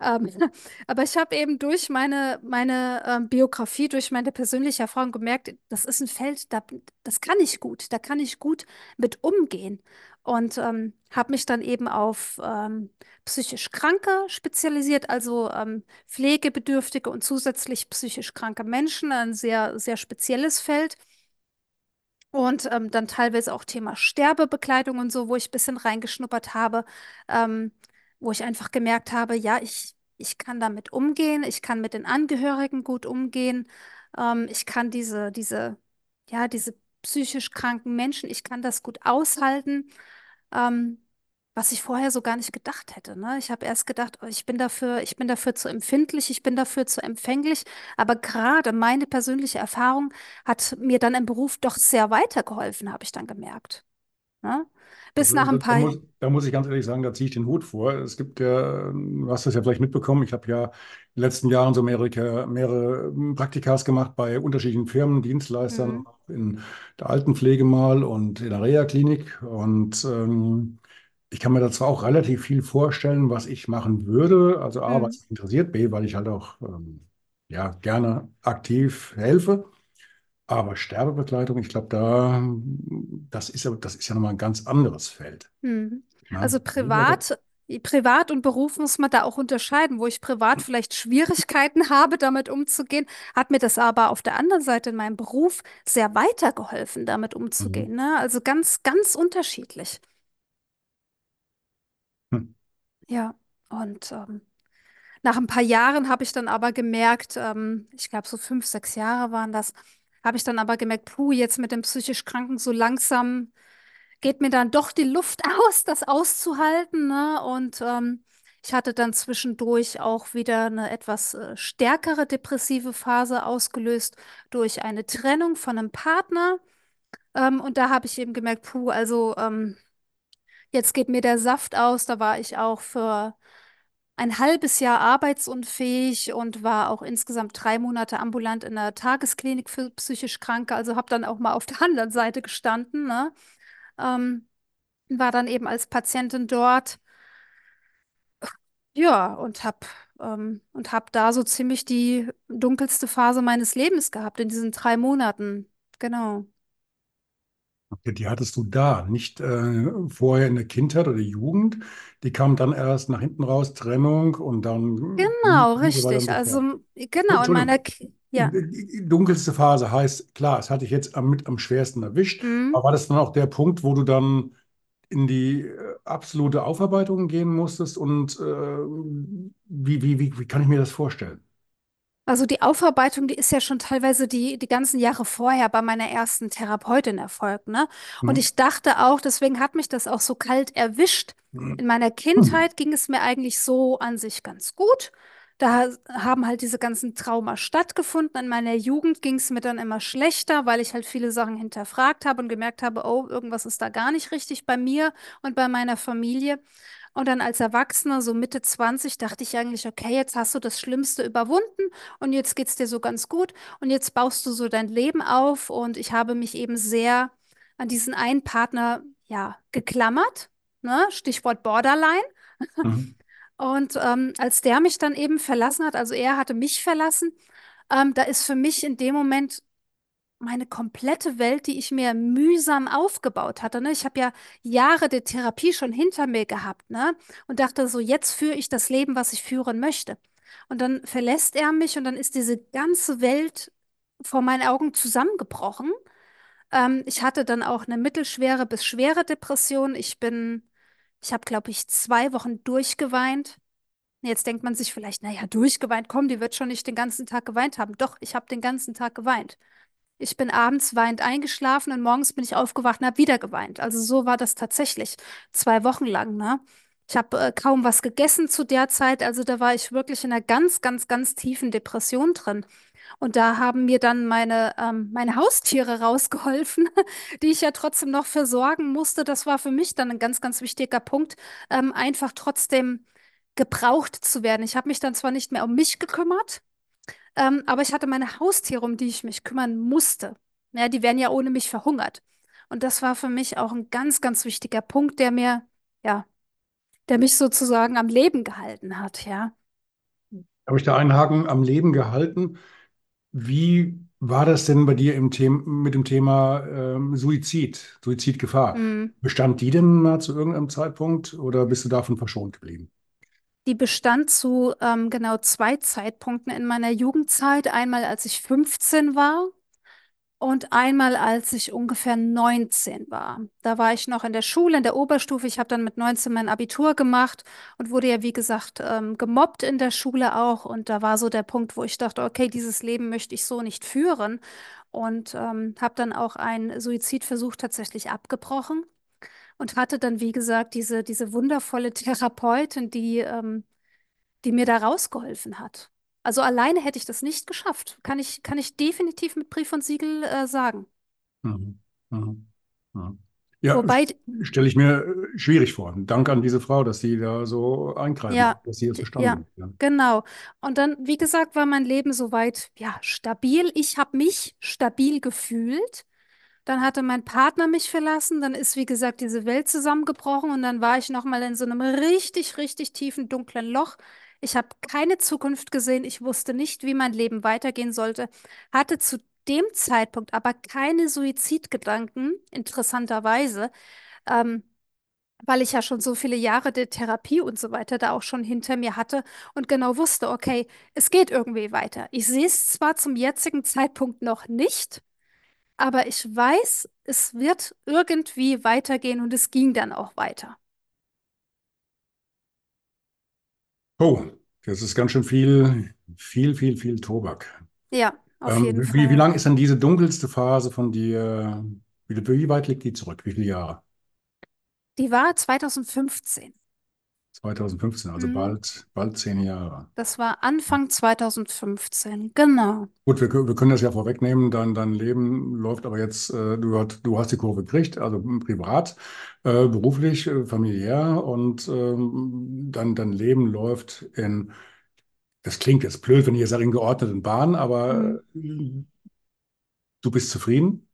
Ähm, aber ich habe eben durch meine, meine ähm, Biografie, durch meine persönliche Erfahrung gemerkt, das ist ein Feld, da, das kann ich gut, da kann ich gut mit umgehen und ähm, habe mich dann eben auf ähm, psychisch Kranke spezialisiert, also ähm, pflegebedürftige und zusätzlich psychisch kranke Menschen, ein sehr, sehr spezielles Feld. Und ähm, dann teilweise auch Thema Sterbebekleidung und so, wo ich ein bisschen reingeschnuppert habe, ähm, wo ich einfach gemerkt habe, ja, ich, ich kann damit umgehen, ich kann mit den Angehörigen gut umgehen, ähm, ich kann diese, diese, ja, diese psychisch kranken Menschen, ich kann das gut aushalten, ähm, was ich vorher so gar nicht gedacht hätte, ne? Ich habe erst gedacht, oh, ich bin dafür, ich bin dafür zu empfindlich, ich bin dafür zu empfänglich, aber gerade meine persönliche Erfahrung hat mir dann im Beruf doch sehr weitergeholfen, habe ich dann gemerkt. Ne? Bis Also nach ein da paar, muss, da muss ich ganz ehrlich sagen, da ziehe ich den Hut vor. Es gibt ja, du hast das ja vielleicht mitbekommen, ich habe ja in den letzten Jahren so mehrere, mehrere Praktikas gemacht bei unterschiedlichen Firmen, Dienstleistern, hm, in der Altenpflege mal und in der Reha-Klinik. Und ähm, ich kann mir da zwar auch relativ viel vorstellen, was ich machen würde. Also A, hm, was mich interessiert, B, weil ich halt auch ähm, ja gerne aktiv helfe. Aber Sterbebegleitung, ich glaube, da, das ist ja, das ist ja nochmal ein ganz anderes Feld. Mhm. Also privat, privat und Beruf muss man da auch unterscheiden. Wo ich privat vielleicht Schwierigkeiten habe, damit umzugehen, hat mir das aber auf der anderen Seite in meinem Beruf sehr weitergeholfen, damit Mhm. umzugehen, ne? Also ganz, ganz unterschiedlich. Hm. Ja. Und ähm, nach ein paar Jahren habe ich dann aber gemerkt, ähm, ich glaube so fünf, sechs Jahre waren das, habe ich dann aber gemerkt, puh, jetzt mit dem psychisch Kranken so langsam geht mir dann doch die Luft aus, das auszuhalten, ne? Und ähm, ich hatte dann zwischendurch auch wieder eine etwas äh, stärkere depressive Phase ausgelöst durch eine Trennung von einem Partner. Ähm, und da habe ich eben gemerkt, puh, also ähm, jetzt geht mir der Saft aus. Da war ich auch für ein halbes Jahr arbeitsunfähig und war auch insgesamt drei Monate ambulant in der Tagesklinik für psychisch Kranke. Also habe dann auch mal auf der anderen Seite gestanden, ne? Ähm, war dann eben als Patientin dort, ja, und habe ähm, und hab da so ziemlich die dunkelste Phase meines Lebens gehabt in diesen drei Monaten. Genau. Die hattest du da, nicht äh, vorher in der Kindheit oder Jugend. Die kam dann erst nach hinten raus, Trennung und dann Genau, und so richtig. Also, genau, in meiner, Ki- ja. die dunkelste Phase heißt, klar, es hatte ich jetzt am, mit am schwersten erwischt, Mhm. aber war das dann auch der Punkt, wo du dann in die äh, absolute Aufarbeitung gehen musstest und äh, wie, wie, wie, wie kann ich mir das vorstellen? Also die Aufarbeitung, die ist ja schon teilweise die, die ganzen Jahre vorher bei meiner ersten Therapeutin erfolgt, ne? Und Hm? ich dachte auch, deswegen hat mich das auch so kalt erwischt. In meiner. Kindheit ging es mir eigentlich so an sich ganz gut. Da haben halt diese ganzen Trauma stattgefunden. In meiner Jugend ging es mir dann immer schlechter, weil ich halt viele Sachen hinterfragt habe und gemerkt habe, oh, irgendwas ist da gar nicht richtig bei mir und bei meiner Familie. Und dann als Erwachsener, so Mitte 20, dachte ich eigentlich, okay, jetzt hast du das Schlimmste überwunden und jetzt geht's dir so ganz gut und jetzt baust du so dein Leben auf und ich habe mich eben sehr an diesen einen Partner, ja, geklammert, ne? Stichwort Borderline. Mhm. Und ähm, als der mich dann eben verlassen hat, also er hatte mich verlassen, ähm, da ist für mich in dem Moment meine komplette Welt, die ich mir mühsam aufgebaut hatte. Ne? Ich habe ja Jahre der Therapie schon hinter mir gehabt, ne? Und dachte so, jetzt führe ich das Leben, was ich führen möchte. Und dann verlässt er mich und dann ist diese ganze Welt vor meinen Augen zusammengebrochen. Ähm, ich hatte dann auch eine mittelschwere bis schwere Depression. Ich bin, ich habe, glaube ich, zwei Wochen durchgeweint. Jetzt denkt man sich vielleicht, naja, durchgeweint, komm, die wird schon nicht den ganzen Tag geweint haben. Doch, ich habe den ganzen Tag geweint. Ich bin abends weinend eingeschlafen und morgens bin ich aufgewacht und habe wieder geweint. Also so war das tatsächlich zwei Wochen lang, ne? Ich habe äh, kaum was gegessen zu der Zeit. Also da war ich wirklich in einer ganz, ganz, ganz tiefen Depression drin. Und da haben mir dann meine, ähm, meine Haustiere rausgeholfen, die ich ja trotzdem noch versorgen musste. Das war für mich dann ein ganz, ganz wichtiger Punkt, ähm, einfach trotzdem gebraucht zu werden. Ich habe mich dann zwar nicht mehr um mich gekümmert, ähm, aber ich hatte meine Haustiere, um die ich mich kümmern musste. Ja, die wären ja ohne mich verhungert. Und das war für mich auch ein ganz, ganz wichtiger Punkt, der mir, ja, der mich sozusagen am Leben gehalten hat, ja. Habe ich da einen Haken am Leben gehalten? Wie war das denn bei dir im Thema, mit dem Thema ähm, Suizid, Suizidgefahr? Mm. Bestand die denn mal zu irgendeinem Zeitpunkt oder bist du davon verschont geblieben? Die bestand zu ähm, genau zwei Zeitpunkten in meiner Jugendzeit. Einmal, als ich 15 war und einmal, als ich ungefähr 19 war. Da war ich noch in der Schule, in der Oberstufe. Ich habe dann mit 19 mein Abitur gemacht und wurde ja, wie gesagt, ähm, gemobbt in der Schule auch. Und da war so der Punkt, wo ich dachte, okay, dieses Leben möchte ich so nicht führen. Und ähm, habe dann auch einen Suizidversuch tatsächlich abgebrochen und hatte dann, wie gesagt, diese, diese wundervolle Therapeutin, die, ähm, die mir da rausgeholfen hat. Also alleine hätte ich das nicht geschafft. Kann ich, kann ich definitiv mit Brief und Siegel, äh, sagen. Mhm. Mhm. Mhm. Ja, Wobei, stelle ich mir äh, schwierig vor. Dank an diese Frau, dass sie da so eingreifen hat, ja, dass sie es ja, verstanden hat. Ja. genau. Und dann, wie gesagt, war mein Leben soweit, ja, stabil. Ich habe mich stabil gefühlt. Dann hatte mein Partner mich verlassen. Dann ist, wie gesagt, diese Welt zusammengebrochen. Und dann war ich nochmal in so einem richtig, richtig tiefen, dunklen Loch, Ich habe keine Zukunft gesehen. Ich wusste nicht, wie mein Leben weitergehen sollte. Hatte zu dem Zeitpunkt aber keine Suizidgedanken, interessanterweise, ähm, weil ich ja schon so viele Jahre der Therapie und so weiter da auch schon hinter mir hatte und genau wusste, okay, es geht irgendwie weiter. Ich sehe es zwar zum jetzigen Zeitpunkt noch nicht, aber ich weiß, es wird irgendwie weitergehen und es ging dann auch weiter. Oh, das ist ganz schön viel, viel, viel, viel Tobak. Ja, auf Ähm, jeden wie, wie Fall. lang ist denn diese dunkelste Phase von dir? Wie, wie weit liegt die zurück? Wie viele Jahre? Die war 2015. 2015, also Mhm. bald, bald zehn Jahre. Das war Anfang 2015, genau. Gut, wir, wir können das ja vorwegnehmen. Dein, dein Leben läuft aber jetzt, äh, du, hat, du hast die Kurve gekriegt, also privat, äh, beruflich, äh, familiär und ähm, dein, dein Leben läuft in, das klingt jetzt blöd, wenn ich jetzt sage, in geordneten Bahnen, Mhm. aber äh, du bist zufrieden.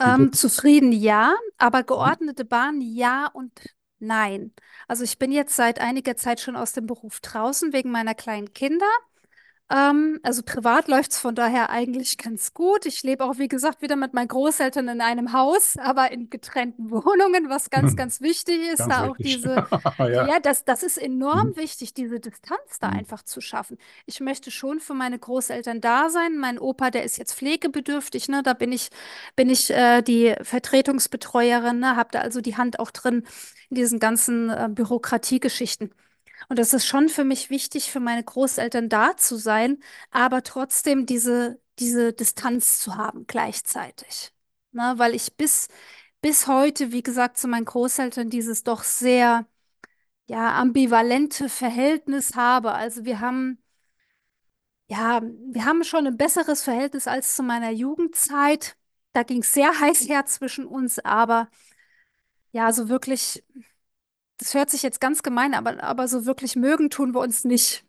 Ähm, zufrieden ja, aber geordnete Bahn ja und nein. Also ich bin jetzt seit einiger Zeit schon aus dem Beruf draußen wegen meiner kleinen Kinder. Ähm, also privat läuft es von daher eigentlich ganz gut. Ich lebe auch, wie gesagt, wieder mit meinen Großeltern in einem Haus, aber in getrennten Wohnungen, was ganz, ganz wichtig ist, ganz da auch richtig. diese, Ja. ja, das, das ist enorm Mhm. wichtig, diese Distanz da Mhm. einfach zu schaffen. Ich möchte schon für meine Großeltern da sein. Mein Opa, der ist jetzt pflegebedürftig, ne? Da bin ich, bin ich äh, die Vertretungsbetreuerin, ne? Habe da also die Hand auch drin in diesen ganzen äh, Bürokratiegeschichten. Und das ist schon für mich wichtig, für meine Großeltern da zu sein, aber trotzdem diese, diese Distanz zu haben gleichzeitig. Ne, weil ich bis, bis heute, wie gesagt, zu meinen Großeltern dieses doch sehr, ja, ambivalente Verhältnis habe. Also wir haben, ja, wir haben schon ein besseres Verhältnis als zu meiner Jugendzeit. Da ging es sehr heiß her zwischen uns, aber ja, so wirklich. Das hört sich jetzt ganz gemein, aber, aber so wirklich mögen tun wir uns nicht.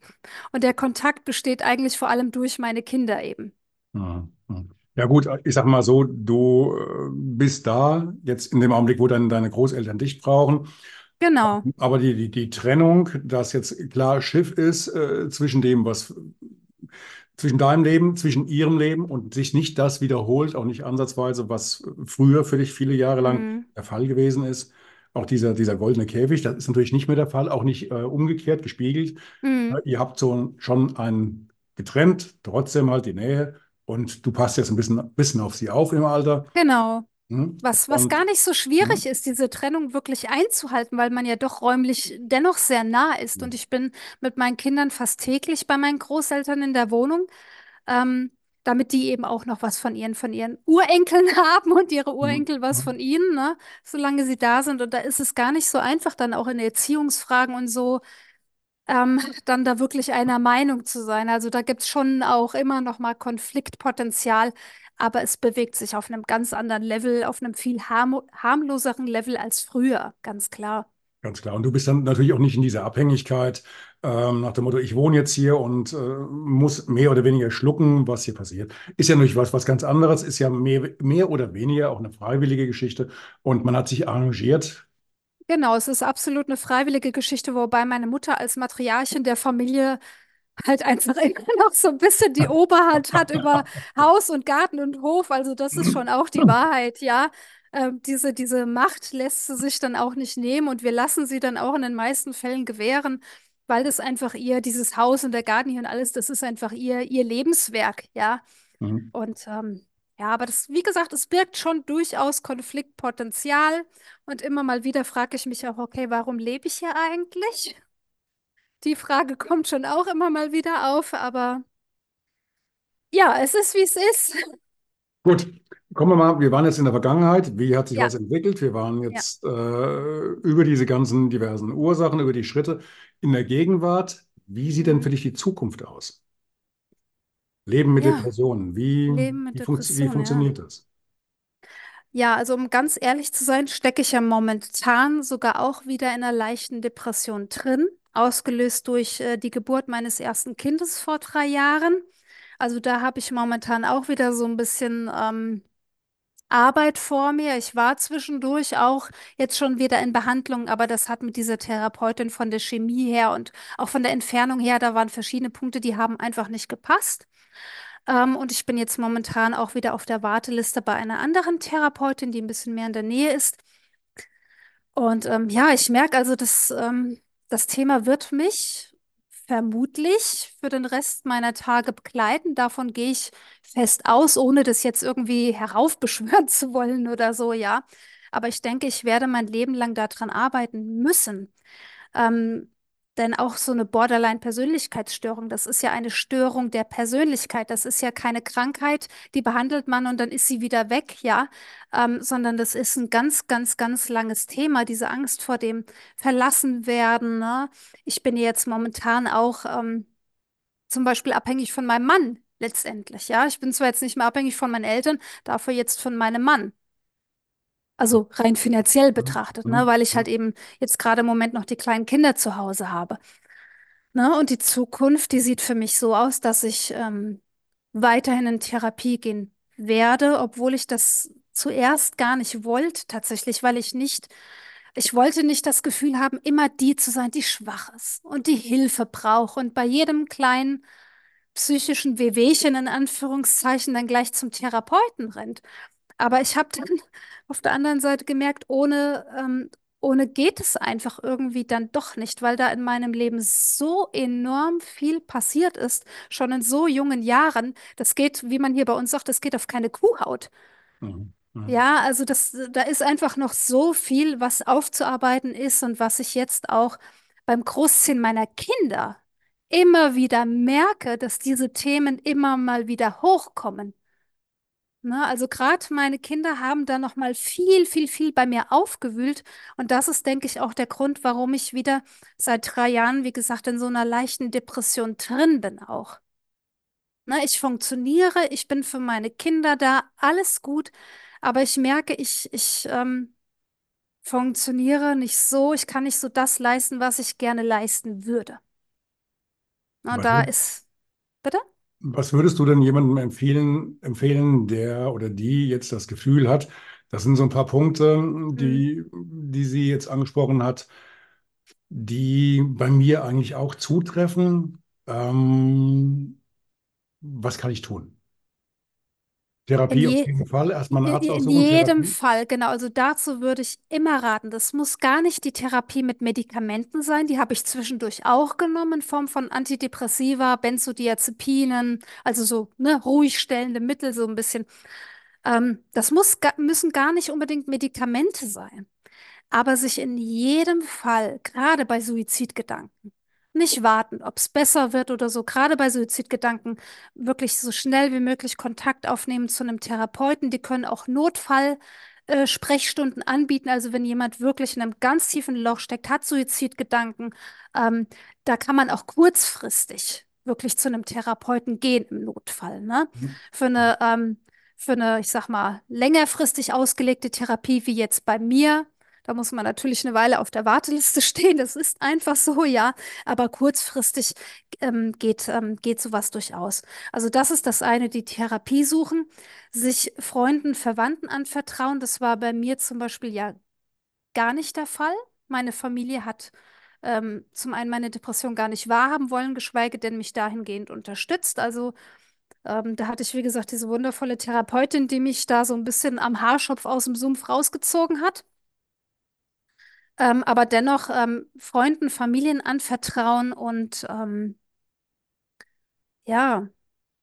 Und der Kontakt besteht eigentlich vor allem durch meine Kinder eben. Mhm. Mhm. Ja gut, ich sag mal so, du äh, bist da jetzt in dem Augenblick, wo dann deine Großeltern dich brauchen. Genau. Aber die, die, die Trennung, dass jetzt klar Schiff ist äh, zwischen dem, was zwischen deinem Leben, zwischen ihrem Leben und sich nicht das wiederholt, auch nicht ansatzweise, was früher für dich viele Jahre lang Mhm. der Fall gewesen ist. Auch dieser, dieser goldene Käfig, das ist natürlich nicht mehr der Fall, auch nicht äh, umgekehrt, gespiegelt. Mhm. Ihr habt so schon einen getrennt, trotzdem halt die Nähe und du passt jetzt ein bisschen, bisschen auf sie auf im Alter. Genau. Hm? Was, was Und gar nicht so schwierig hm? ist, diese Trennung wirklich einzuhalten, weil man ja doch räumlich dennoch sehr nah ist. Und ich bin mit meinen Kindern fast täglich bei meinen Großeltern in der Wohnung, ähm, damit die eben auch noch was von ihren, von ihren Urenkeln haben und ihre Hm? Urenkel was Hm? von ihnen, ne? Solange sie da sind. Und da ist es gar nicht so einfach, dann auch in Erziehungsfragen und so ähm, dann da wirklich einer Meinung zu sein. Also da gibt es schon auch immer noch mal Konfliktpotenzial, aber es bewegt sich auf einem ganz anderen Level, auf einem viel harm harmloseren Level als früher, ganz klar. Ganz klar. Und du bist dann natürlich auch nicht in dieser Abhängigkeit ähm, nach dem Motto, ich wohne jetzt hier und äh, muss mehr oder weniger schlucken, was hier passiert. Ist ja natürlich was, was ganz anderes, ist ja mehr, mehr oder weniger auch eine freiwillige Geschichte und man hat sich arrangiert. Genau, es ist absolut eine freiwillige Geschichte, wobei meine Mutter als Matriarchin der Familie halt einfach immer noch so ein bisschen die Oberhand hat über Haus und Garten und Hof. Also das ist schon auch die Wahrheit, ja. Ähm, diese, diese Macht lässt sie sich dann auch nicht nehmen und wir lassen sie dann auch in den meisten Fällen gewähren, weil das einfach ihr, dieses Haus und der Garten hier und alles, das ist einfach ihr, ihr Lebenswerk, ja. Mhm. Und ähm, ja, aber das, wie gesagt, es birgt schon durchaus Konfliktpotenzial und immer mal wieder frage ich mich auch, okay, warum lebe ich hier eigentlich? Die Frage kommt schon auch immer mal wieder auf, aber ja, es ist, wie es ist. Gut, kommen wir mal, wir waren jetzt in der Vergangenheit. Wie hat sich Ja, was entwickelt? Wir waren ja. jetzt äh, über diese ganzen diversen Ursachen, über die Schritte in der Gegenwart. Wie sieht denn für dich die Zukunft aus? Leben mit Ja, Depressionen. Wie, mit wie, funkt, wie ja. funktioniert das? Ja, also um ganz ehrlich zu sein, stecke ich ja momentan sogar auch wieder in einer leichten Depression drin, ausgelöst durch äh, die Geburt meines ersten Kindes vor drei Jahren. Also da habe ich momentan auch wieder so ein bisschen, ähm, Arbeit vor mir. Ich war zwischendurch auch jetzt schon wieder in Behandlung, aber das hat mit dieser Therapeutin von der Chemie her und auch von der Entfernung her, da waren verschiedene Punkte, die haben einfach nicht gepasst. Ähm, und ich bin jetzt momentan auch wieder auf der Warteliste bei einer anderen Therapeutin, die ein bisschen mehr in der Nähe ist. Und ähm, ja, ich merke also, dass ähm, das Thema wird mich vermutlich für den Rest meiner Tage begleiten. Davon gehe ich fest aus, ohne das jetzt irgendwie heraufbeschwören zu wollen oder so, ja. Aber ich denke, ich werde mein Leben lang daran arbeiten müssen. Ähm, denn auch so eine Borderline-Persönlichkeitsstörung, das ist ja eine Störung der Persönlichkeit. Das ist ja keine Krankheit, die behandelt man und dann ist sie wieder weg, ja. Ähm, sondern das ist ein ganz, ganz, ganz langes Thema, diese Angst vor dem Verlassenwerden. Ne? Ich bin jetzt momentan auch ähm, zum Beispiel abhängig von meinem Mann letztendlich, ja. Ich bin zwar jetzt nicht mehr abhängig von meinen Eltern, dafür jetzt von meinem Mann. Also rein finanziell betrachtet, ne? Weil ich halt eben jetzt gerade im Moment noch die kleinen Kinder zu Hause habe. Ne? Und die Zukunft, die sieht für mich so aus, dass ich ähm, weiterhin in Therapie gehen werde, obwohl ich das zuerst gar nicht wollte, tatsächlich, weil ich nicht, ich wollte nicht das Gefühl haben, immer die zu sein, die schwach ist und die Hilfe braucht und bei jedem kleinen psychischen Wehwehchen in Anführungszeichen dann gleich zum Therapeuten rennt. Aber ich habe dann auf der anderen Seite gemerkt, ohne, ähm, ohne geht es einfach irgendwie dann doch nicht, weil da in meinem Leben so enorm viel passiert ist, schon in so jungen Jahren. Das geht, wie man hier bei uns sagt, das geht auf keine Kuhhaut. Mhm. Mhm. Ja, also das, da ist einfach noch so viel, was aufzuarbeiten ist und was ich jetzt auch beim Großziehen meiner Kinder immer wieder merke, dass diese Themen immer mal wieder hochkommen. Ne, also gerade meine Kinder haben da noch mal viel, viel, viel bei mir aufgewühlt. Und das ist, denke ich, auch der Grund, warum ich wieder seit drei Jahren, wie gesagt, in so einer leichten Depression drin bin auch. Ne, ich funktioniere, ich bin für meine Kinder da, alles gut. Aber ich merke, ich, ich ähm, funktioniere nicht so, ich kann nicht so das leisten, was ich gerne leisten würde. Na, da ist, bitte? Was würdest du denn jemandem empfehlen, empfehlen, der oder die jetzt das Gefühl hat, das sind so ein paar Punkte, die, die sie jetzt angesprochen hat, die bei mir eigentlich auch zutreffen. Ähm, was kann ich tun? In Therapie auf je, jeden Fall. Erstmal Arzt In jedem. Fall, genau. Also dazu würde ich immer raten. Das muss gar nicht die Therapie mit Medikamenten sein. Die habe ich zwischendurch auch genommen in Form von Antidepressiva, Benzodiazepinen, also so ne, ruhig stellende Mittel, so ein bisschen. Ähm, das muss, müssen gar nicht unbedingt Medikamente sein. Aber sich in jedem Fall, gerade bei Suizidgedanken, nicht warten, ob es besser wird oder so, gerade bei Suizidgedanken, wirklich so schnell wie möglich Kontakt aufnehmen zu einem Therapeuten. Die können auch Notfall, äh, Sprechstunden anbieten. Also wenn jemand wirklich in einem ganz tiefen Loch steckt, hat Suizidgedanken, ähm, da kann man auch kurzfristig wirklich zu einem Therapeuten gehen im Notfall, ne? Mhm. Für eine, ähm, für eine, ich sag mal, längerfristig ausgelegte Therapie wie jetzt bei mir. Da muss man natürlich eine Weile auf der Warteliste stehen. Das ist einfach so, ja. Aber kurzfristig ähm, geht, ähm, geht sowas durchaus. Also das ist das eine, die Therapie suchen, sich Freunden, Verwandten anvertrauen. Das war bei mir zum Beispiel ja gar nicht der Fall. Meine Familie hat ähm, zum einen meine Depression gar nicht wahrhaben wollen, geschweige denn mich dahingehend unterstützt. Also ähm, da hatte ich, wie gesagt, diese wundervolle Therapeutin, die mich da so ein bisschen am Haarschopf aus dem Sumpf rausgezogen hat. Ähm, aber dennoch ähm, Freunden, Familien anvertrauen und ähm, ja,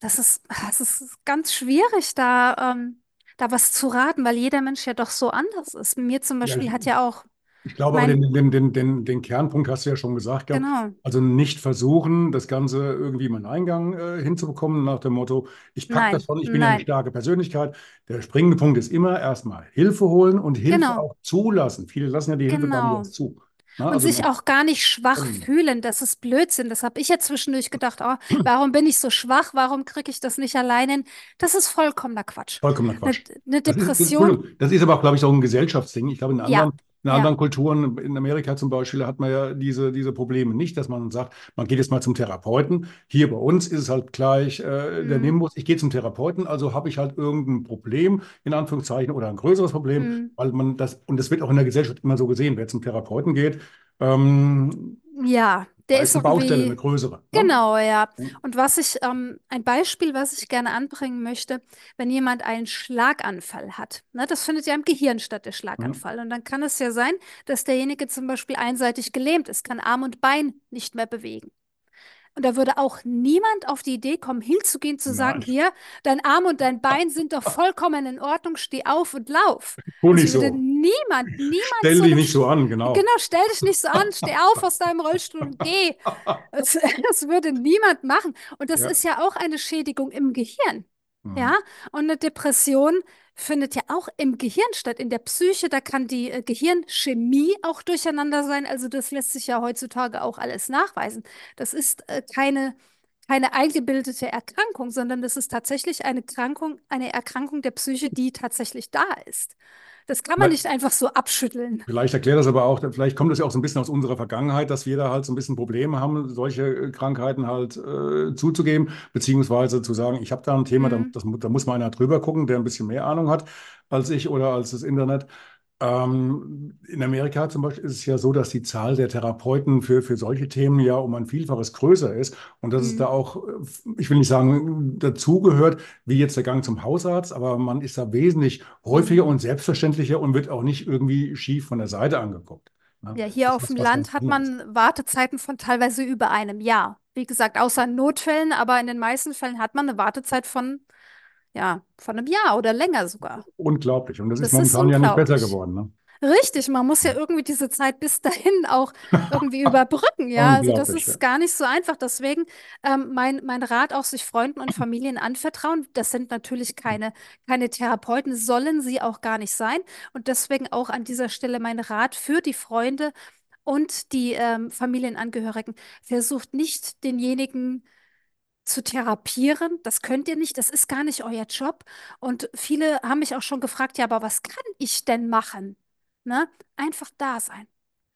das ist, das ist ganz schwierig, da, ähm, da was zu raten, weil jeder Mensch ja doch so anders ist. Mir zum Ja, Beispiel hat ja auch Ich glaube aber, mein, den, den, den, den, den Kernpunkt hast du ja schon gesagt gehabt. genau, Also nicht versuchen, das Ganze irgendwie mal einen Eingang äh, hinzubekommen, nach dem Motto, ich packe das nein, schon, ich bin ja eine nein, starke Persönlichkeit. Der springende Punkt ist immer erstmal Hilfe holen und Hilfe genau, auch zulassen. Viele lassen ja die Hilfe gar nicht genau. zu. Na, Und also sich auch gar nicht schwach ähm, fühlen, das ist Blödsinn. Das habe ich ja zwischendurch gedacht, oh, warum bin ich so schwach? Warum kriege ich das nicht allein hin? Das ist vollkommener Quatsch. vollkommener Eine, Quatsch. eine Das ist, Depression, Entschuldigung, das ist aber auch, glaube ich, auch ein Gesellschaftsding. Ich glaube, in ja, anderen In ja. anderen Kulturen, in Amerika zum Beispiel, hat man ja diese, diese Probleme nicht, dass man sagt, man geht jetzt mal zum Therapeuten. Hier bei uns ist es halt gleich äh, mhm. der Nimbus, ich gehe zum Therapeuten, also habe ich halt irgendein Problem, in Anführungszeichen, oder ein größeres Problem, mhm. weil man das, und das wird auch in der Gesellschaft immer so gesehen, wer zum Therapeuten geht. Ähm, ja, der ist, ist eine Baustelle, eine größere. Ne? Genau, ja. Und was ich, ähm, ein Beispiel, was ich gerne anbringen möchte, wenn jemand einen Schlaganfall hat, ne, das findet ja im Gehirn statt, der Schlaganfall. Mhm. Und dann kann es ja sein, dass derjenige zum Beispiel einseitig gelähmt ist, kann Arm und Bein nicht mehr bewegen. Und da würde auch niemand auf die Idee kommen, hinzugehen, zu sagen, Nein. hier, dein Arm und dein Bein sind doch vollkommen in Ordnung, steh auf und lauf. Tu nicht so. Niemand, niemand. Stell dich nicht so an, genau. Genau, stell dich nicht so an, steh auf aus deinem Rollstuhl und geh. Das, das würde niemand machen. Und das ja. ist ja auch eine Schädigung im Gehirn. Mhm. Ja, und eine Depression findet ja auch im Gehirn statt, in der Psyche. Da kann die äh, Gehirnchemie auch durcheinander sein. Also das lässt sich ja heutzutage auch alles nachweisen. Das ist äh, keine, keine eingebildete Erkrankung, sondern das ist tatsächlich eine Erkrankung, eine Erkrankung der Psyche, die tatsächlich da ist. Das kann man nicht einfach so abschütteln. Vielleicht erklärt das aber auch, vielleicht kommt das ja auch so ein bisschen aus unserer Vergangenheit, dass wir da halt so ein bisschen Probleme haben, solche äh, Krankheiten halt äh, zuzugeben, beziehungsweise zu sagen, ich habe da ein Thema, mhm. da, das, da muss mal einer drüber gucken, der ein bisschen mehr Ahnung hat als ich oder als das Internet. Ähm, in Amerika zum Beispiel ist es ja so, dass die Zahl der Therapeuten für, für solche Themen ja um ein Vielfaches größer ist und dass mhm. es da auch, ich will nicht sagen, dazugehört, wie jetzt der Gang zum Hausarzt, aber man ist da wesentlich häufiger und selbstverständlicher und wird auch nicht irgendwie schief von der Seite angeguckt. Ne? Ja, hier das auf dem Land hat man Wartezeiten von teilweise über einem Jahr. Wie gesagt, außer Notfällen, aber in den meisten Fällen hat man eine Wartezeit von ja, von einem Jahr oder länger sogar. Unglaublich. Und das, das ist momentan ist ja nicht besser geworden. Ne? Richtig, man muss ja irgendwie diese Zeit bis dahin auch irgendwie überbrücken, ja. Also das ist gar nicht so einfach. Deswegen ähm, mein, mein Rat auch, sich Freunden und Familien anvertrauen. Das sind natürlich keine, keine Therapeuten, sollen sie auch gar nicht sein. Und deswegen auch an dieser Stelle mein Rat für die Freunde und die ähm, Familienangehörigen. Versucht nicht denjenigen zu therapieren. Das könnt ihr nicht, das ist gar nicht euer Job. Und viele haben mich auch schon gefragt, ja, aber was kann ich denn machen? Ne? Einfach da sein.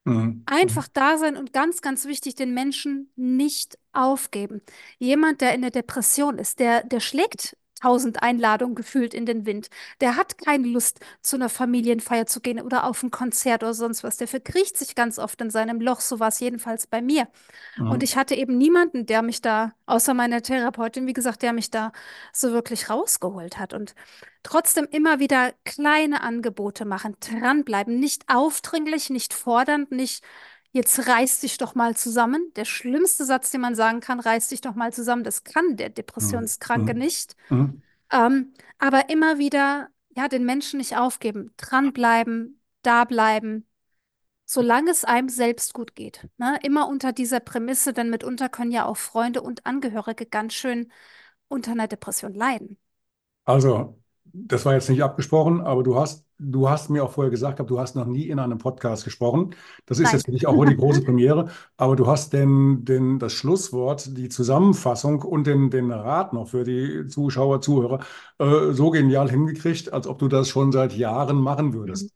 Mhm. Einfach da sein und ganz, ganz wichtig, den Menschen nicht aufgeben. Jemand, der in der Depression ist, der, der schlägt tausend Einladungen gefühlt in den Wind. Der hat keine Lust, zu einer Familienfeier zu gehen oder auf ein Konzert oder sonst was. Der verkriecht sich ganz oft in seinem Loch. So war es jedenfalls bei mir. Mhm. Und ich hatte eben niemanden, der mich da, außer meiner Therapeutin, wie gesagt, der mich da so wirklich rausgeholt hat. Und trotzdem immer wieder kleine Angebote machen, dranbleiben, nicht aufdringlich, nicht fordernd, nicht Jetzt reiß dich doch mal zusammen. Der schlimmste Satz, den man sagen kann, reiß dich doch mal zusammen. Das kann der Depressionskranke mhm. nicht. Mhm. Ähm, aber immer wieder, ja, den Menschen nicht aufgeben, dranbleiben, da bleiben, solange es einem selbst gut geht. Ne? Immer unter dieser Prämisse, denn mitunter können ja auch Freunde und Angehörige ganz schön unter einer Depression leiden. Also, das war jetzt nicht abgesprochen, aber du hast, du hast mir auch vorher gesagt, du hast noch nie in einem Podcast gesprochen. Das ist Nein. jetzt für dich auch die große Premiere, aber du hast den, den, das Schlusswort, die Zusammenfassung und den, den Rat noch für die Zuschauer, Zuhörer äh, so genial hingekriegt, als ob du das schon seit Jahren machen würdest.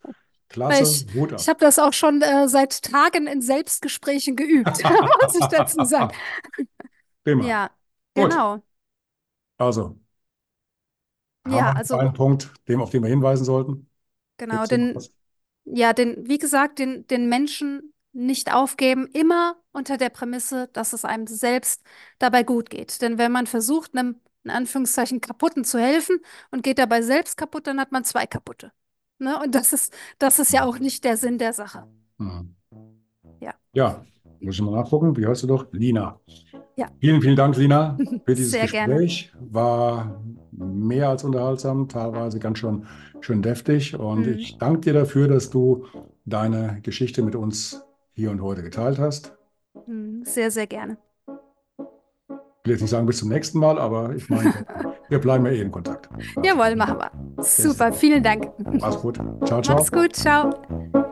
Klasse, ich, Hut ab. Ich habe das auch schon äh, seit Tagen in Selbstgesprächen geübt, muss ich dazu sagen. Prima. Ja, genau. Also, ja, also ein Punkt, dem, auf den wir hinweisen sollten. Genau, denn ja, den, wie gesagt, den, den Menschen nicht aufgeben, immer unter der Prämisse, dass es einem selbst dabei gut geht. Denn wenn man versucht, einem in Anführungszeichen kaputten zu helfen und geht dabei selbst kaputt, dann hat man zwei kaputte. Ne? Und das ist, das ist ja auch nicht der Sinn der Sache. Mhm. Ja. Ja, muss ich mal nachgucken. Wie heißt du doch? Lina. Ja. Vielen, vielen Dank, Lina, für dieses Sehr Gespräch. Gerne. War mehr als unterhaltsam, teilweise ganz schön, schön deftig. Und mhm. ich danke dir dafür, dass du deine Geschichte mit uns hier und heute geteilt hast. Mhm, sehr, sehr gerne. Ich will jetzt nicht sagen bis zum nächsten Mal, aber ich meine, wir bleiben ja eh in Kontakt. Jawohl, machen wir. Super, vielen Dank. Mach's gut. Ciao, ciao. Mach's gut, ciao.